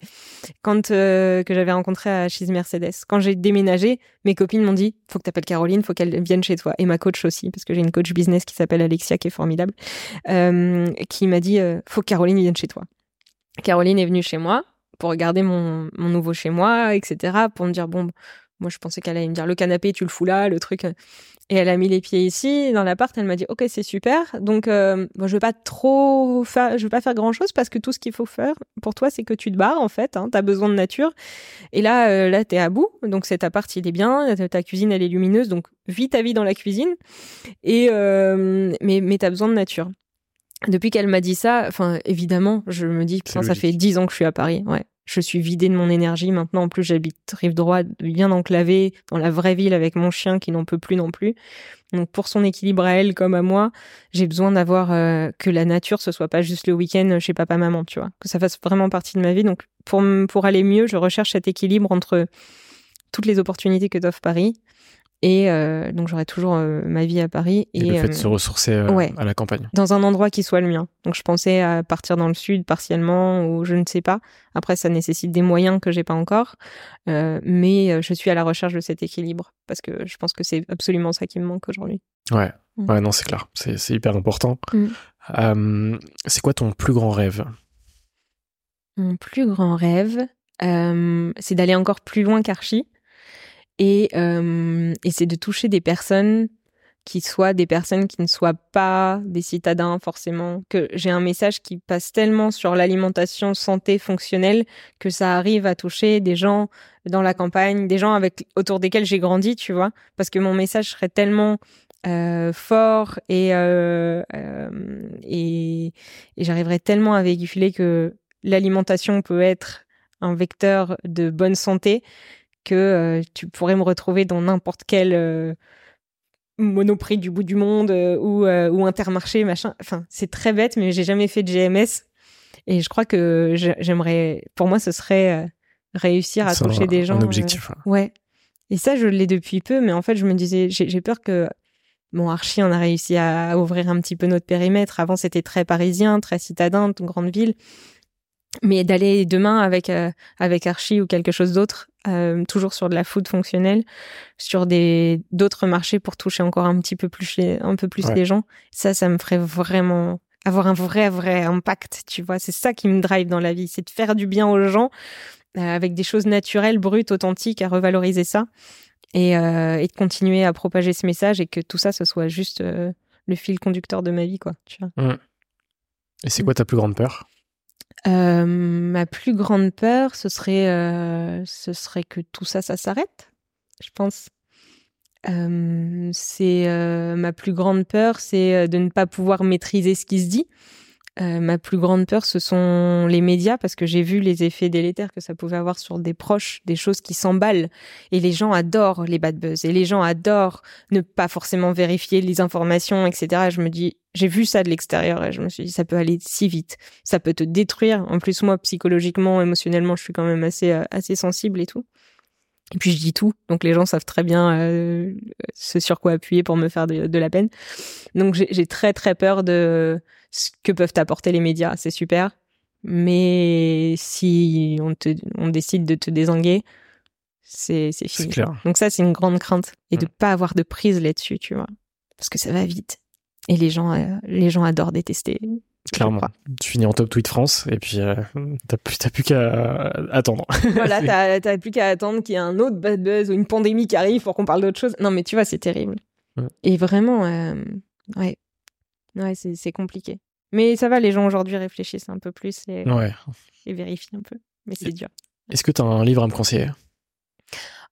Speaker 1: Quand euh, que j'avais rencontré à chez Mercedes, quand j'ai déménagé, mes copines m'ont dit faut que tu appelles Caroline, faut qu'elle vienne chez toi. Et ma coach aussi, parce que j'ai une coach business qui s'appelle Alexia, qui est formidable, qui m'a dit faut que Caroline vienne chez toi. Caroline est venue chez moi pour regarder mon, mon nouveau chez moi, etc., pour me dire bon moi, je pensais qu'elle allait me dire le canapé, tu le fous là, le truc. Et elle a mis les pieds ici dans l'appart. Elle m'a dit ok, c'est super. Donc, euh, moi, je veux pas trop faire, je veux pas faire grand chose parce que tout ce qu'il faut faire pour toi, c'est que tu te barres en fait. Hein, T'as besoin de nature. Et là, euh, là, t'es à bout. Donc cet appart, il est bien. Ta cuisine, elle est lumineuse. Donc vis ta vie dans la cuisine. Et euh, mais mais t'as besoin de nature. Depuis qu'elle m'a dit ça, enfin évidemment, je me dis que ça fait dix ans que je suis à Paris. Ouais, je suis vidée de mon énergie maintenant. En plus, j'habite rive droite, bien enclavée dans la vraie ville avec mon chien qui n'en peut plus non plus. Donc, pour son équilibre à elle comme à moi, j'ai besoin d'avoir euh, que la nature ce soit pas juste le week-end chez papa maman, tu vois, que ça fasse vraiment partie de ma vie. Donc, pour pour aller mieux, je recherche cet équilibre entre toutes les opportunités que t'offre Paris et euh, donc j'aurai toujours euh, ma vie à Paris.
Speaker 2: Et, et le fait de se ressourcer à la campagne.
Speaker 1: Dans un endroit qui soit le mien. Donc je pensais à partir dans le sud partiellement ou je ne sais pas. Après ça nécessite des moyens que j'ai pas encore. Euh, mais je suis à la recherche de cet équilibre parce que je pense que c'est absolument ça qui me manque aujourd'hui.
Speaker 2: Ouais. Mm. Ouais, non, c'est clair. C'est hyper important. Mm. c'est quoi ton plus grand rêve?
Speaker 1: Mon plus grand rêve, c'est d'aller encore plus loin qu'Archie et, euh, et c'est de toucher des personnes qui soient des personnes qui ne soient pas des citadins forcément, que j'ai un message qui passe tellement sur l'alimentation santé fonctionnelle que ça arrive à toucher des gens dans la campagne, des gens avec autour desquels j'ai grandi, tu vois, parce que mon message serait tellement euh, fort et, euh, euh, et, et j'arriverais tellement à véhiculer que l'alimentation peut être un vecteur de bonne santé que euh, tu pourrais me retrouver dans n'importe quel euh, monoprix du bout du monde euh, ou, ou intermarché, machin. Enfin, c'est très bête, mais j'ai jamais fait de GMS. Et je crois que j'aimerais, pour moi, ce serait réussir à toucher des gens.
Speaker 2: Un objectif.
Speaker 1: ouais. Et ça, je l'ai depuis peu, mais en fait, je me disais, j'ai peur que Bon, Archie, on a réussi à ouvrir un petit peu notre périmètre. Avant, c'était très parisien, très citadin, grande ville. Mais d'aller demain avec avec Archie ou quelque chose d'autre, euh, toujours sur de la food fonctionnelle, sur des d'autres marchés pour toucher encore un petit peu plus les, un peu plus les gens. Ça, ça me ferait vraiment avoir un vrai vrai impact. Tu vois, c'est ça qui me drive dans la vie, c'est de faire du bien aux gens euh, avec des choses naturelles, brutes, authentiques, à revaloriser ça et, euh, et de continuer à propager ce message et que tout ça, ce soit juste le fil conducteur de ma vie, quoi. Tu vois.
Speaker 2: Mmh. Et c'est quoi ta plus grande peur?
Speaker 1: Ma plus grande peur, ce serait, ce serait que tout ça, ça s'arrête. Je pense. c'est ma plus grande peur, c'est de ne pas pouvoir maîtriser ce qui se dit. Euh, ma plus grande peur, ce sont les médias, parce que j'ai vu les effets délétères que ça pouvait avoir sur des proches, des choses qui s'emballent. Et les gens adorent les bad buzz. Et les gens adorent ne pas forcément vérifier les informations, etc. je me dis, j'ai vu ça de l'extérieur et je me suis dit, ça peut aller si vite. Ça peut te détruire. En plus, moi, psychologiquement, émotionnellement, je suis quand même assez, euh, assez sensible et tout. Et puis je dis tout, donc les gens savent très bien euh, ce sur quoi appuyer pour me faire de la peine. Donc j'ai très très peur de ce que peuvent apporter les médias, c'est super. Mais si on, te, on décide de te désanguer, c'est fini. Clair. Donc ça, c'est une grande crainte. Et de de mm. pas avoir de prise là-dessus, tu vois. Parce que ça va vite. Et les gens, euh, les gens adorent détester.
Speaker 2: Clairement. Tu finis en top tweet France et puis euh, t'as plus, plus qu'à attendre. [laughs]
Speaker 1: Voilà, t'as plus qu'à attendre qu'il y ait un autre bad buzz ou une pandémie qui arrive pour qu'on parle d'autre chose. Non, mais tu vois, c'est terrible. Et vraiment, euh, ouais, Ouais, c'est compliqué. Mais ça va, les gens aujourd'hui réfléchissent un peu plus et, et vérifient un peu. Mais c'est dur.
Speaker 2: Est-ce que tu as un livre à me conseiller?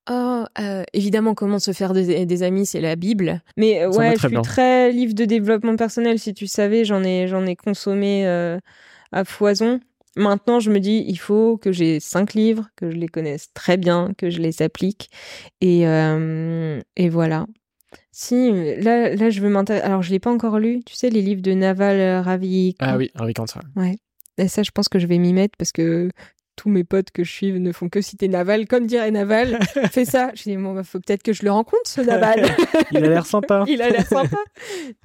Speaker 1: Oh, euh, évidemment, comment se faire des, amis, c'est la Bible. Mais euh, ouais, je suis très livre de développement personnel. Si tu savais, j'en ai, j'en ai consommé euh, à foison. Maintenant, je me dis, il faut que j'ai cinq livres, que je les connaisse très bien, que je les applique. Et, et voilà. Si, là, là je veux m'intéresser. Alors, je l'ai pas encore lu. Tu sais, les livres de Naval euh, Ravikant.
Speaker 2: Ah oui, ça.
Speaker 1: Ouais. Et ça, je pense que je vais m'y mettre parce que tous mes potes que je suis ne font que citer Naval. Comme dirait Naval, [laughs] fais ça. Je dis, bon, bah, faut peut-être que je le rencontre, ce Naval. [laughs]
Speaker 2: Il a l'air sympa. [laughs]
Speaker 1: Il a l'air sympa.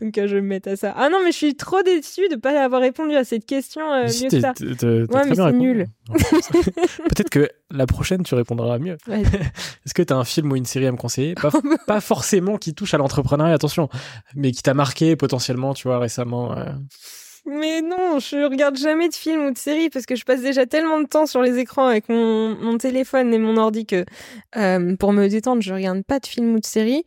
Speaker 1: Donc, euh, je vais me mettre à ça. Ah non, mais je suis trop déçue de ne pas avoir répondu à cette question euh, mieux que ça.
Speaker 2: Ouais,
Speaker 1: mais c'est nul.
Speaker 2: peut-être que la prochaine, tu répondras mieux. Est-ce que tu as un film ou une série à me conseiller? Pas, pas, forcément qui touche à l'entrepreneuriat, attention, mais qui t'a marqué potentiellement, tu vois, récemment. Euh?
Speaker 1: Mais non, je regarde jamais de films ou de séries parce que je passe déjà tellement de temps sur les écrans avec mon, mon téléphone et mon ordi que euh, pour me détendre, je regarde pas de films ou de séries.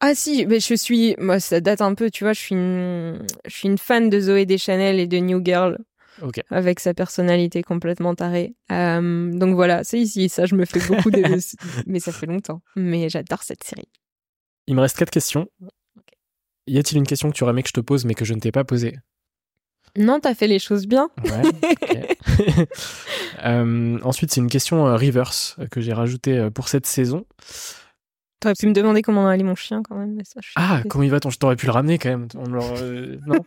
Speaker 1: Ah si, mais je suis, moi ça date un peu, tu vois, je suis une, je suis une fan de Zoé Deschanel et de New Girl. Avec sa personnalité complètement tarée. Euh, donc voilà, c'est ici, ça je me fais beaucoup de... [laughs] [laughs] mais ça fait longtemps. Mais j'adore cette série.
Speaker 2: Il me reste quatre questions. Y a-t-il une question que tu aurais aimé que je te pose mais que je ne t'ai pas posée?
Speaker 1: Non, t'as fait les choses bien. [laughs]
Speaker 2: Euh, ensuite, c'est une question euh, reverse euh, que j'ai rajoutée pour cette saison.
Speaker 1: T'aurais pu me demander comment allait mon chien quand même. Mais ça,
Speaker 2: ah, comment il va ton T'aurais pu le ramener quand même. On non [laughs]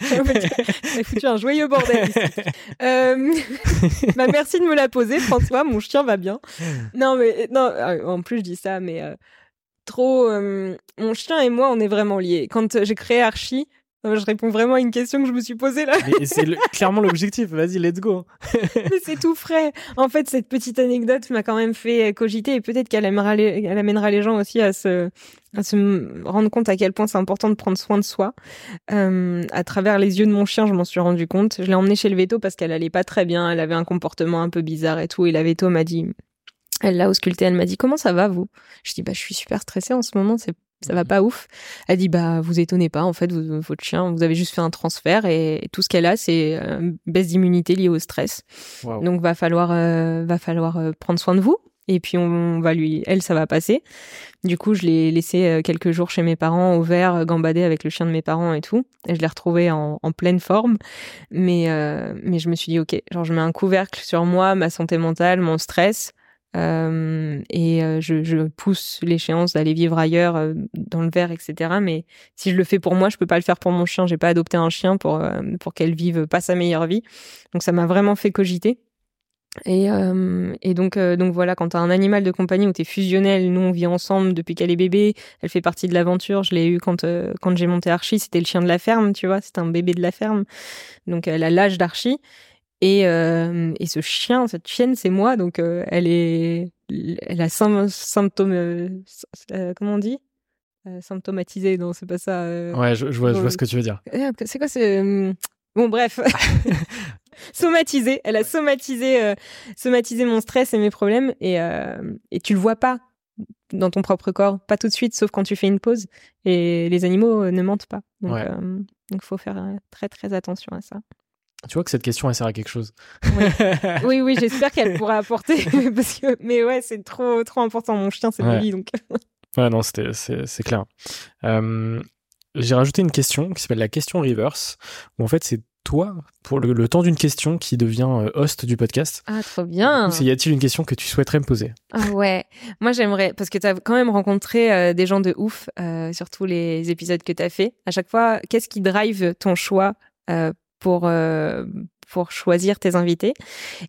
Speaker 1: T'as foutu un joyeux bordel. [laughs] bah, merci de me la poser, François. Mon chien va bien. Non, mais non. En plus, je dis ça, mais trop. mon chien et moi, on est vraiment liés. Quand j'ai créé Archie, je réponds vraiment à une question que je me suis posée là.
Speaker 2: c'est clairement l'objectif. Vas-y, let's go. [laughs]
Speaker 1: Mais c'est tout frais. En fait, cette petite anecdote m'a quand même fait cogiter et peut-être qu'elle amènera, les, elle amènera les gens aussi à se, à se rendre compte à quel point c'est important de prendre soin de soi. Euh, à travers les yeux de mon chien, je m'en suis rendu compte. Je l'ai emmenée chez le veto parce qu'elle allait pas très bien. Elle avait un comportement un peu bizarre et tout. Et la veto m'a dit, elle l'a ausculté. Elle m'a dit, comment ça va, vous? Je dis, bah, je suis super stressée en ce moment. C'est ça va pas ouf. Elle dit bah vous étonnez pas en fait votre chien vous avez juste fait un transfert et, tout ce qu'elle a c'est une baisse d'immunité liée au stress. Donc va falloir euh, va falloir euh, prendre soin de vous et puis on va lui elle ça va passer. Du coup je l'ai laissé euh, quelques jours chez mes parents au vert gambader avec le chien de mes parents et tout et je l'ai retrouvé en, en, pleine forme mais mais je me suis dit OK genre je mets un couvercle sur moi ma santé mentale mon stress euh, et euh, je, je, pousse l'échéance d'aller vivre ailleurs euh, dans le verre, etc. Mais si je le fais pour moi, je peux pas le faire pour mon chien. J'ai pas adopté un chien pour pour qu'elle vive pas sa meilleure vie. Donc ça m'a vraiment fait cogiter. Et, et donc donc voilà, quand t'as un animal de compagnie où t'es fusionnel, nous on vit ensemble depuis qu'elle est bébé, elle fait partie de l'aventure. Je l'ai eu quand quand j'ai monté Archie, c'était le chien de la ferme, tu vois, c'était un bébé de la ferme. Donc elle a l'âge d'Archie. Et, euh, et ce chien, cette chienne, c'est moi. Donc, euh, elle est, elle a symptômes, euh, comment on dit? Symptomatisé, non, c'est pas ça.
Speaker 2: ouais, je, vois, je vois ce que tu veux dire.
Speaker 1: C'est quoi ce Bon, bref. [laughs] somatisé. Elle a somatisé, somatisé mon stress et mes problèmes. Et, et tu le vois pas dans ton propre corps, pas tout de suite, sauf quand tu fais une pause. Et les animaux ne mentent pas. Donc, il faut faire très, très attention à ça.
Speaker 2: Tu vois que cette question, elle sert à quelque chose. [laughs]
Speaker 1: Oui, oui, j'espère qu'elle pourra apporter. [laughs] parce que... Mais ouais, c'est trop, trop important. Mon chien, c'est ouais. donc. [laughs]
Speaker 2: ouais, non, c'est clair. Euh, j'ai rajouté une question qui s'appelle la question reverse, où en fait, c'est toi, pour le, temps d'une question, qui devient euh, host du podcast.
Speaker 1: Ah, trop bien.
Speaker 2: y a-t-il une question que tu souhaiterais me poser?
Speaker 1: Ah ouais. Moi, j'aimerais, parce que tu as quand même rencontré euh, des gens de ouf euh, sur tous les épisodes que tu as fait. À chaque fois, qu'est-ce qui drive ton choix pour, pour choisir tes invités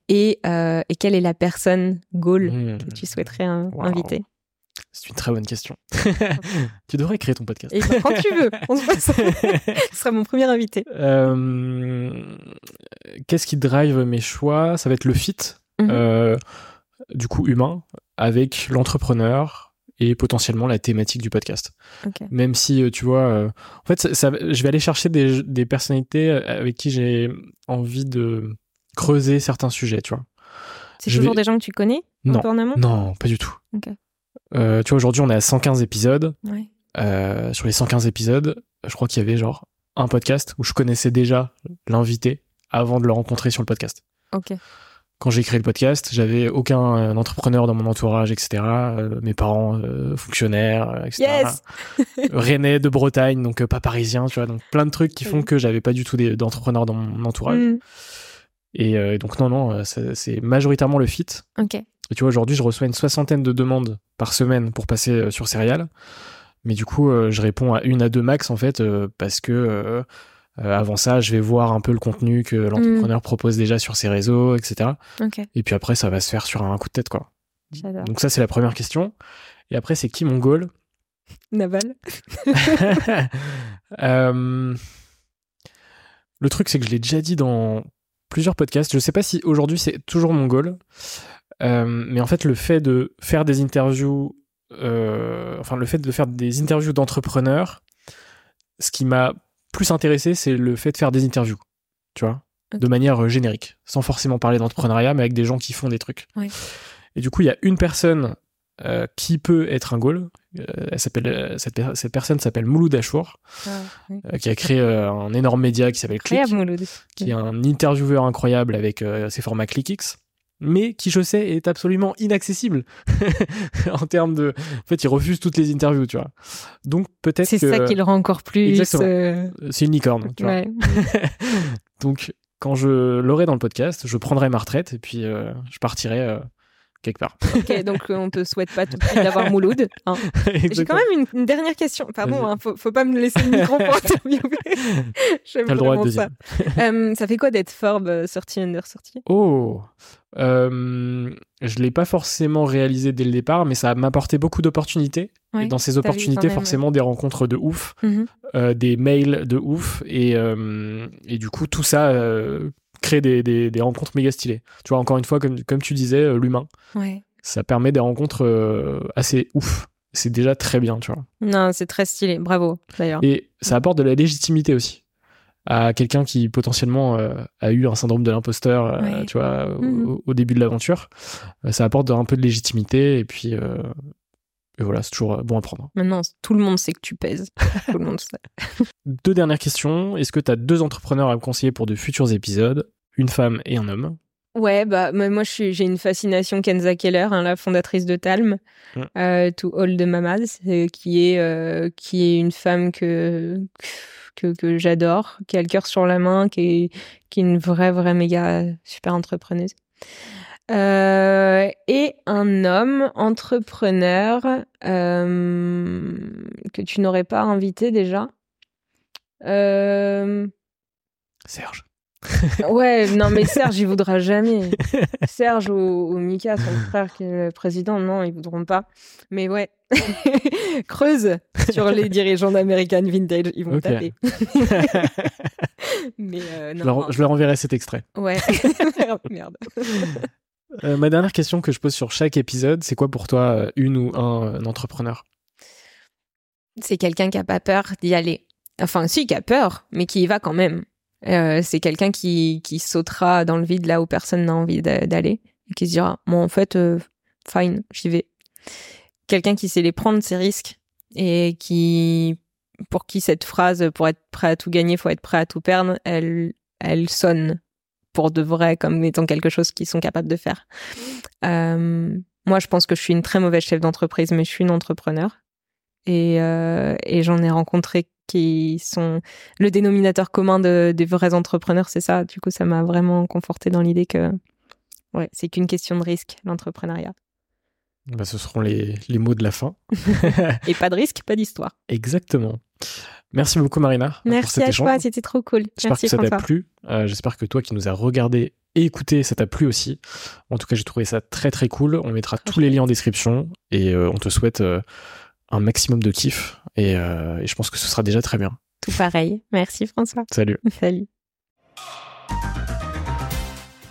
Speaker 1: et, et, quelle est la personne goal mmh. que tu souhaiterais inviter?
Speaker 2: C'est une très bonne question. [laughs] tu devrais créer ton podcast.
Speaker 1: Et quand tu veux, on se passe. Ce sera mon premier invité.
Speaker 2: Euh, qu'est-ce qui drive mes choix? Ça va être le fit, euh, du coup humain, avec l'entrepreneur et potentiellement la thématique du podcast. Même si, euh, tu vois, en fait, ça, je vais aller chercher des, des personnalités avec qui j'ai envie de creuser certains sujets, tu vois.
Speaker 1: C'est toujours des gens que tu connais
Speaker 2: Non, non, pas du tout. Euh, tu vois, aujourd'hui, on est à 115 épisodes. Euh, sur les 115 épisodes, je crois qu'il y avait genre un podcast où je connaissais déjà l'invité avant de le rencontrer sur le podcast.
Speaker 1: Ok.
Speaker 2: Quand j'ai créé le podcast, j'avais aucun euh, entrepreneur dans mon entourage, etc. mes parents fonctionnaires, etc.
Speaker 1: Yes [laughs]
Speaker 2: Rennais de Bretagne, donc pas parisien, tu vois. Donc plein de trucs qui font que j'avais pas du tout d'entrepreneurs dans mon entourage. Mm. Et donc non, non, c'est majoritairement le fit.
Speaker 1: Ok.
Speaker 2: Et tu vois, aujourd'hui, je reçois une soixantaine de demandes par semaine pour passer euh, sur Serial. Mais du coup, euh, je réponds à une à deux max, en fait, euh, parce que avant ça, je vais voir un peu le contenu que l'entrepreneur mm. propose déjà sur ses réseaux, etc. Et puis après, ça va se faire sur un coup de tête, quoi. Donc ça, c'est la première question. Et après, c'est qui mon goal? [laughs]
Speaker 1: Naval. [laughs]
Speaker 2: le truc, c'est que je l'ai déjà dit dans plusieurs podcasts. Je sais pas si aujourd'hui c'est toujours mon goal. Euh, mais en fait, le fait de faire des interviews, euh, enfin le fait de faire des interviews d'entrepreneurs, ce qui m'a plus intéressé, c'est le fait de faire des interviews, tu vois, de manière euh, générique, sans forcément parler d'entrepreneuriat, mais avec des gens qui font des trucs. Et du coup, il y a une personne qui peut être un goal. elle s'appelle cette, personne s'appelle Mouloud Achour, ah, qui a créé un énorme média qui s'appelle Click, qui est un intervieweur incroyable avec ses formats ClickX mais qui je sais est absolument inaccessible [laughs] en termes de en fait il refuse toutes les interviews tu vois. Donc peut-être
Speaker 1: c'est ça qui le rend encore plus
Speaker 2: exactement. euh, c'est une licorne tu vois. [laughs] donc quand je l'aurai dans le podcast je prendrai ma retraite et puis euh, je partirai euh, quelque part.
Speaker 1: Ok, donc on te souhaite pas tout de suite d'avoir Mouloud. Hein. [laughs] J'ai quand même une, dernière question. Pardon, hein, faut, faut, pas me laisser le micro pour [laughs] interviewer. J'aime le droit de ça. [laughs] ça fait quoi d'être Forbes sorti under sorti
Speaker 2: Oh, euh, je l'ai pas forcément réalisé dès le départ, mais ça m'a apporté beaucoup d'opportunités. et dans ces opportunités, forcément, des rencontres de ouf, mhm. euh, des mails de ouf, et, euh, et du coup, tout ça euh, crée des, des, des, rencontres méga stylées. Tu vois, encore une fois, comme, comme tu disais, euh, l'humain,
Speaker 1: ouais.
Speaker 2: ça permet des rencontres assez ouf. C'est déjà très bien, tu vois.
Speaker 1: Non, c'est très stylé. Bravo, d'ailleurs.
Speaker 2: Et ça apporte de la légitimité aussi à quelqu'un qui potentiellement euh, a eu un syndrome de l'imposteur, euh, tu vois, mhm. au, début de l'aventure. Euh, ça apporte un peu de légitimité et puis et voilà, c'est toujours bon à prendre.
Speaker 1: Maintenant, tout le monde sait que tu pèses. [laughs] tout le monde sait.
Speaker 2: deux dernières questions. Est-ce que tu as deux entrepreneurs à me conseiller pour de futurs épisodes? Une femme et un homme
Speaker 1: Ouais, bah moi j'ai une fascination Kenza Keller, hein, la fondatrice de Talm, mm. To All the Mamas, qui est qui est une femme que que, que j'adore, qui a le cœur sur la main, qui est, qui est une vraie, vraie méga super entrepreneuse. Euh, et un homme entrepreneur euh, que tu n'aurais pas invité déjà. Euh...
Speaker 2: Serge. [laughs]
Speaker 1: ouais, non, mais Serge, il voudra jamais. [laughs] Serge ou, Mika, son frère qui est le président, non, ils voudront pas. Mais ouais, [laughs] creuse sur les dirigeants d'American Vintage, ils vont taper. mais euh, non,
Speaker 2: je, leur, enverrai cet extrait.
Speaker 1: Ouais, merde.
Speaker 2: Euh, ma dernière question que je pose sur chaque épisode, c'est quoi pour toi euh, une ou un, entrepreneur?
Speaker 1: C'est quelqu'un qui a pas peur d'y aller. Enfin, si, qui a peur, mais qui y va quand même. Euh, c'est quelqu'un qui, qui sautera dans le vide là où personne n'a envie d'aller et qui se dira bon en fait euh, fine j'y vais quelqu'un qui sait les prendre ses risques et qui pour qui cette phrase pour être prêt à tout gagner faut être prêt à tout perdre elle elles sonnent pour de vrai comme étant quelque chose qu'ils sont capables de faire. Euh, moi, je pense que je suis une très mauvaise chef d'entreprise, mais je suis une entrepreneur. Et, euh, et j'en ai rencontré qui sont le dénominateur commun de, des vrais entrepreneurs, c'est ça. Du coup, ça m'a vraiment conforté dans l'idée que ouais, c'est qu'une question de risque, l'entrepreneuriat.
Speaker 2: Bah, ce seront les, les mots de la fin. [laughs]
Speaker 1: et pas de risque, pas d'histoire.
Speaker 2: Exactement. Merci beaucoup Marina.
Speaker 1: Merci
Speaker 2: pour cet
Speaker 1: à toi, c'était trop cool.
Speaker 2: J'espère que ça t'a plu. Euh, j'espère que toi qui nous as regardé et écouté, ça t'a plu aussi. En tout cas, j'ai trouvé ça très très cool. On mettra tous les liens en description et euh, on te souhaite euh, un maximum de kiff et, et je pense que ce sera déjà très bien.
Speaker 1: Tout pareil. Merci François.
Speaker 2: Salut. [laughs]
Speaker 1: Salut.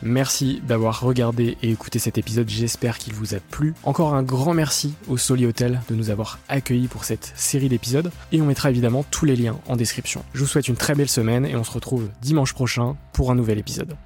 Speaker 2: Merci d'avoir regardé et écouté cet épisode, j'espère qu'il vous a plu. Encore un grand merci au Soli Hotel de nous avoir accueillis pour cette série d'épisodes et on mettra évidemment tous les liens en description. Je vous souhaite une très belle semaine et on se retrouve dimanche prochain pour un nouvel épisode.